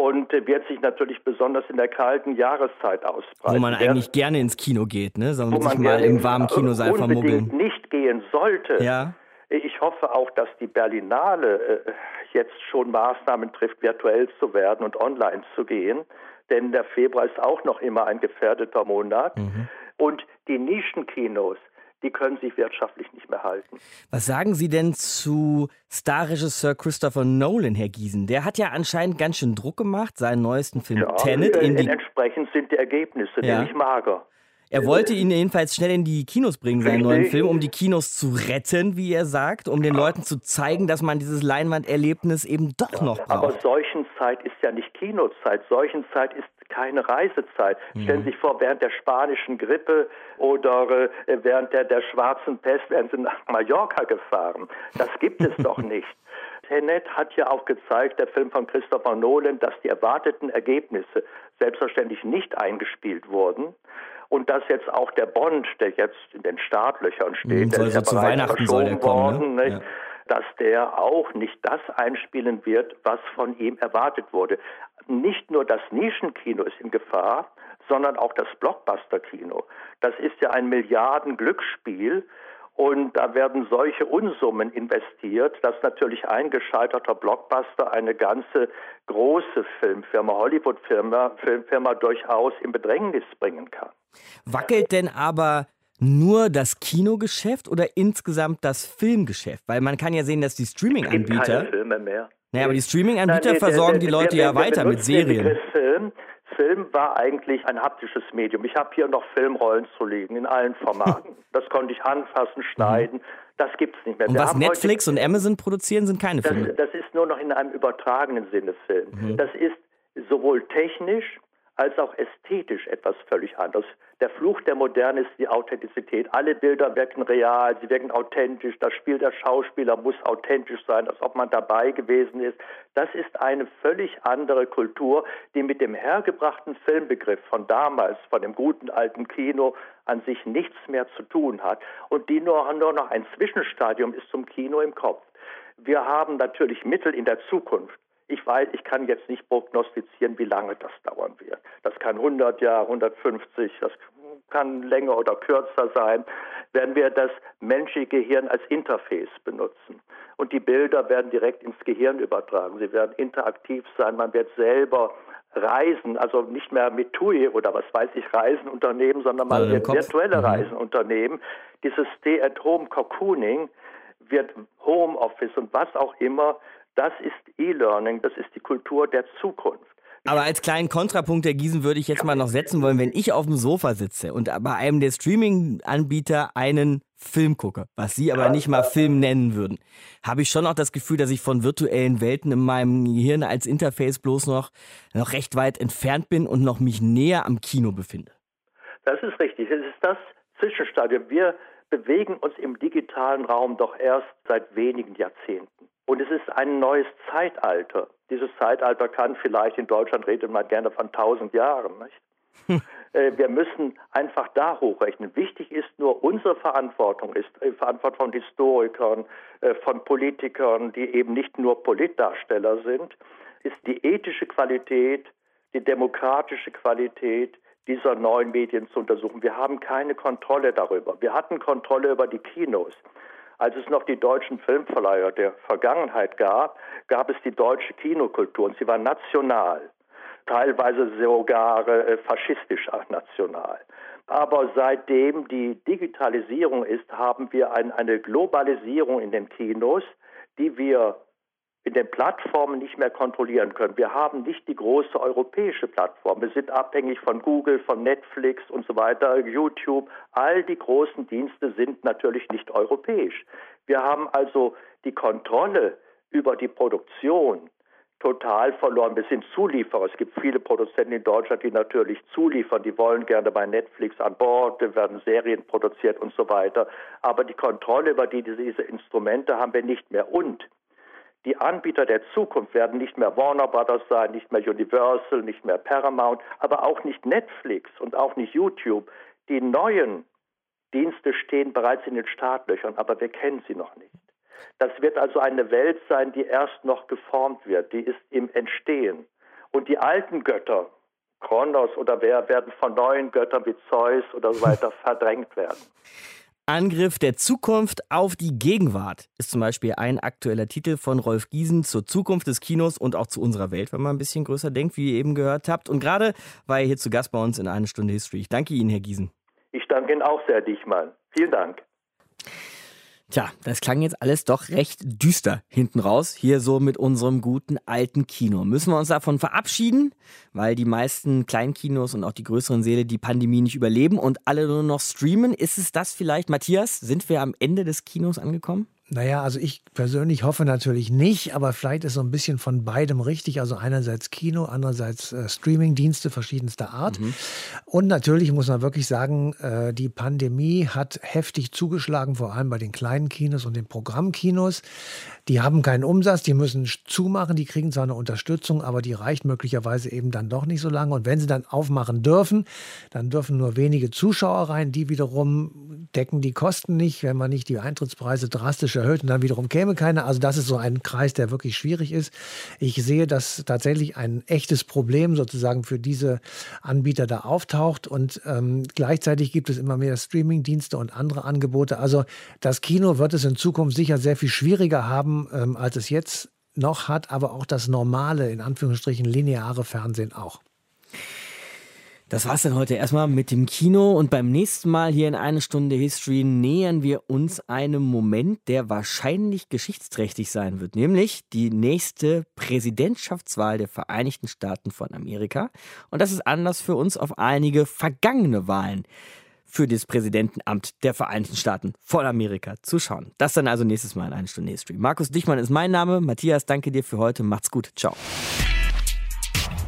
und wird sich natürlich besonders in der kalten Jahreszeit ausbreiten.
Wo man eigentlich gerne ins Kino geht, ne? Soll man sich mal im warmen Kinosaal vermuggeln.
nicht gehen sollte.
Ja.
Ich hoffe auch, dass die Berlinale äh, jetzt schon Maßnahmen trifft, virtuell zu werden und online zu gehen. Denn der Februar ist auch noch immer ein gefährdeter Monat. Mhm. Und die Nischenkinos, die können sich wirtschaftlich nicht mehr halten.
Was sagen Sie denn zu Starregisseur Christopher Nolan, Herr Giesen? Der hat ja anscheinend ganz schön Druck gemacht, seinen neuesten Film ja, Tenet.
In die entsprechend sind die Ergebnisse ja. nämlich mager.
Er wollte ihn jedenfalls schnell in die Kinos bringen, seinen neuen Film, um die Kinos zu retten, wie er sagt, um den Leuten zu zeigen, dass man dieses Leinwanderlebnis eben doch noch braucht.
Aber Seuchenzeit ist ja nicht Kinozeit. Seuchenzeit ist keine Reisezeit. Mhm. Stellen Sie sich vor, während der spanischen Grippe oder äh, während der, der schwarzen Pest wären Sie nach Mallorca gefahren. Das gibt es doch nicht. Tenet hat ja auch gezeigt, der Film von Christopher Nolan, dass die erwarteten Ergebnisse selbstverständlich nicht eingespielt wurden und dass jetzt auch der Bond, der jetzt in den Startlöchern steht,
mhm, der ist ja
zu
Weihnachten soll der kommen,
ne? ja. Dass der auch nicht das einspielen wird, was von ihm erwartet wurde nicht nur das Nischenkino ist in Gefahr, sondern auch das Blockbuster-Kino. Das ist ja ein Milliarden-Glücksspiel und da werden solche Unsummen investiert, dass natürlich ein gescheiterter Blockbuster eine ganze große Filmfirma, Hollywood-Firma, Filmfirma durchaus in Bedrängnis bringen kann.
Wackelt denn aber nur das Kinogeschäft oder insgesamt das Filmgeschäft? Weil man kann ja sehen, dass die Streaming-Anbieter.
Filme mehr.
Naja, aber die Streaming-Anbieter versorgen die Leute ja weiter mit Serien.
Film. Film war eigentlich ein haptisches Medium. Ich habe hier noch Filmrollen zu legen in allen Formaten. das konnte ich anfassen, schneiden. Mhm. Das gibt es nicht mehr.
Und Wir was Netflix und Amazon produzieren, sind keine Filme.
Das, das, ist nur noch in einem übertragenen Sinne Film. Mhm. Das ist sowohl technisch als auch ästhetisch etwas völlig anderes. Der Fluch der Moderne ist die Authentizität. Alle Bilder wirken real, sie wirken authentisch. Das Spiel der Schauspieler muss authentisch sein, als ob man dabei gewesen ist. Das ist eine völlig andere Kultur, die mit dem hergebrachten Filmbegriff von damals, von dem guten alten Kino, an sich nichts mehr zu tun hat und die nur, nur noch ein Zwischenstadium ist zum Kino im Kopf. Wir haben natürlich Mittel in der Zukunft ich weiß, ich kann jetzt nicht prognostizieren, wie lange das dauern wird. Das kann 100 Jahre, 150, das kann länger oder kürzer sein, werden wir das menschliche Gehirn als Interface benutzen. Und die Bilder werden direkt ins Gehirn übertragen. Sie werden interaktiv sein. Man wird selber Reisen, also nicht mehr mit TUI oder was weiß ich, Reisenunternehmen, sondern mal also virtuelle mhm. Reisenunternehmen. Dieses Stay-at-Home Cocooning wird Homeoffice und was auch immer, das ist E-Learning, das ist die Kultur der Zukunft.
Aber als kleinen Kontrapunkt der Gießen würde ich jetzt mal noch setzen wollen, wenn ich auf dem Sofa sitze und bei einem der Streaming-Anbieter einen Film gucke, was Sie aber nicht mal Film nennen würden, habe ich schon auch das Gefühl, dass ich von virtuellen Welten in meinem Gehirn als Interface bloß noch, noch recht weit entfernt bin und noch mich näher am Kino befinde.
Das ist richtig. Es ist das Zwischenstadium. Wir bewegen uns im digitalen Raum doch erst seit wenigen Jahrzehnten. Und es ist ein neues Zeitalter. Dieses Zeitalter kann vielleicht, in Deutschland redet man gerne von tausend Jahren, nicht? Hm. Äh, wir müssen einfach da hochrechnen. Wichtig ist nur, unsere Verantwortung ist die äh, Verantwortung von Historikern, äh, von Politikern, die eben nicht nur Politdarsteller sind, ist die ethische Qualität, die demokratische Qualität dieser neuen Medien zu untersuchen. Wir haben keine Kontrolle darüber. Wir hatten Kontrolle über die Kinos. Als es noch die deutschen Filmverleiher der Vergangenheit gab, gab es die deutsche Kinokultur und sie war national, teilweise sogar äh, faschistisch national. Aber seitdem die Digitalisierung ist, haben wir ein, eine Globalisierung in den Kinos, die wir in den Plattformen nicht mehr kontrollieren können. Wir haben nicht die große europäische Plattform. Wir sind abhängig von Google, von Netflix und so weiter, YouTube. All die großen Dienste sind natürlich nicht europäisch. Wir haben also die Kontrolle über die Produktion total verloren. Wir sind Zulieferer. Es gibt viele Produzenten in Deutschland, die natürlich zuliefern. Die wollen gerne bei Netflix an Bord, da werden Serien produziert und so weiter. Aber die Kontrolle über die, diese Instrumente haben wir nicht mehr. Und die Anbieter der Zukunft werden nicht mehr Warner Brothers sein, nicht mehr Universal, nicht mehr Paramount, aber auch nicht Netflix und auch nicht YouTube. Die neuen Dienste stehen bereits in den Startlöchern, aber wir kennen sie noch nicht. Das wird also eine Welt sein, die erst noch geformt wird, die ist im Entstehen. Und die alten Götter, Kronos oder wer, werden von neuen Göttern wie Zeus oder so weiter verdrängt werden.
Angriff der Zukunft auf die Gegenwart ist zum Beispiel ein aktueller Titel von Rolf Giesen zur Zukunft des Kinos und auch zu unserer Welt, wenn man ein bisschen größer denkt, wie ihr eben gehört habt. Und gerade war er hier zu Gast bei uns in einer Stunde History. Ich danke Ihnen, Herr Giesen.
Ich danke Ihnen auch sehr, Dichmann. Vielen Dank.
Tja, das klang jetzt alles doch recht düster hinten raus, hier so mit unserem guten alten Kino. Müssen wir uns davon verabschieden, weil die meisten Kleinkinos und auch die größeren Säle die Pandemie nicht überleben und alle nur noch streamen? Ist es das vielleicht, Matthias? Sind wir am Ende des Kinos angekommen?
Naja, also ich persönlich hoffe natürlich nicht, aber vielleicht ist so ein bisschen von beidem richtig. Also einerseits Kino, andererseits äh, Streamingdienste verschiedenster Art. Mhm. Und natürlich muss man wirklich sagen, äh, die Pandemie hat heftig zugeschlagen, vor allem bei den kleinen Kinos und den Programmkinos. Die haben keinen Umsatz, die müssen zumachen, die kriegen zwar eine Unterstützung, aber die reicht möglicherweise eben dann doch nicht so lange. Und wenn sie dann aufmachen dürfen, dann dürfen nur wenige Zuschauer rein, die wiederum decken die Kosten nicht, wenn man nicht die Eintrittspreise drastisch erhöht und dann wiederum käme keiner. Also das ist so ein Kreis, der wirklich schwierig ist. Ich sehe, dass tatsächlich ein echtes Problem sozusagen für diese Anbieter da auftaucht und ähm, gleichzeitig gibt es immer mehr Streamingdienste und andere Angebote. Also das Kino wird es in Zukunft sicher sehr viel schwieriger haben, ähm, als es jetzt noch hat, aber auch das normale, in Anführungsstrichen lineare Fernsehen auch.
Das war's dann heute erstmal mit dem Kino und beim nächsten Mal hier in eine Stunde History nähern wir uns einem Moment, der wahrscheinlich geschichtsträchtig sein wird, nämlich die nächste Präsidentschaftswahl der Vereinigten Staaten von Amerika. Und das ist Anlass für uns auf einige vergangene Wahlen für das Präsidentenamt der Vereinigten Staaten von Amerika zu schauen. Das dann also nächstes Mal in eine Stunde History. Markus Dichmann ist mein Name. Matthias, danke dir für heute. Macht's gut. Ciao.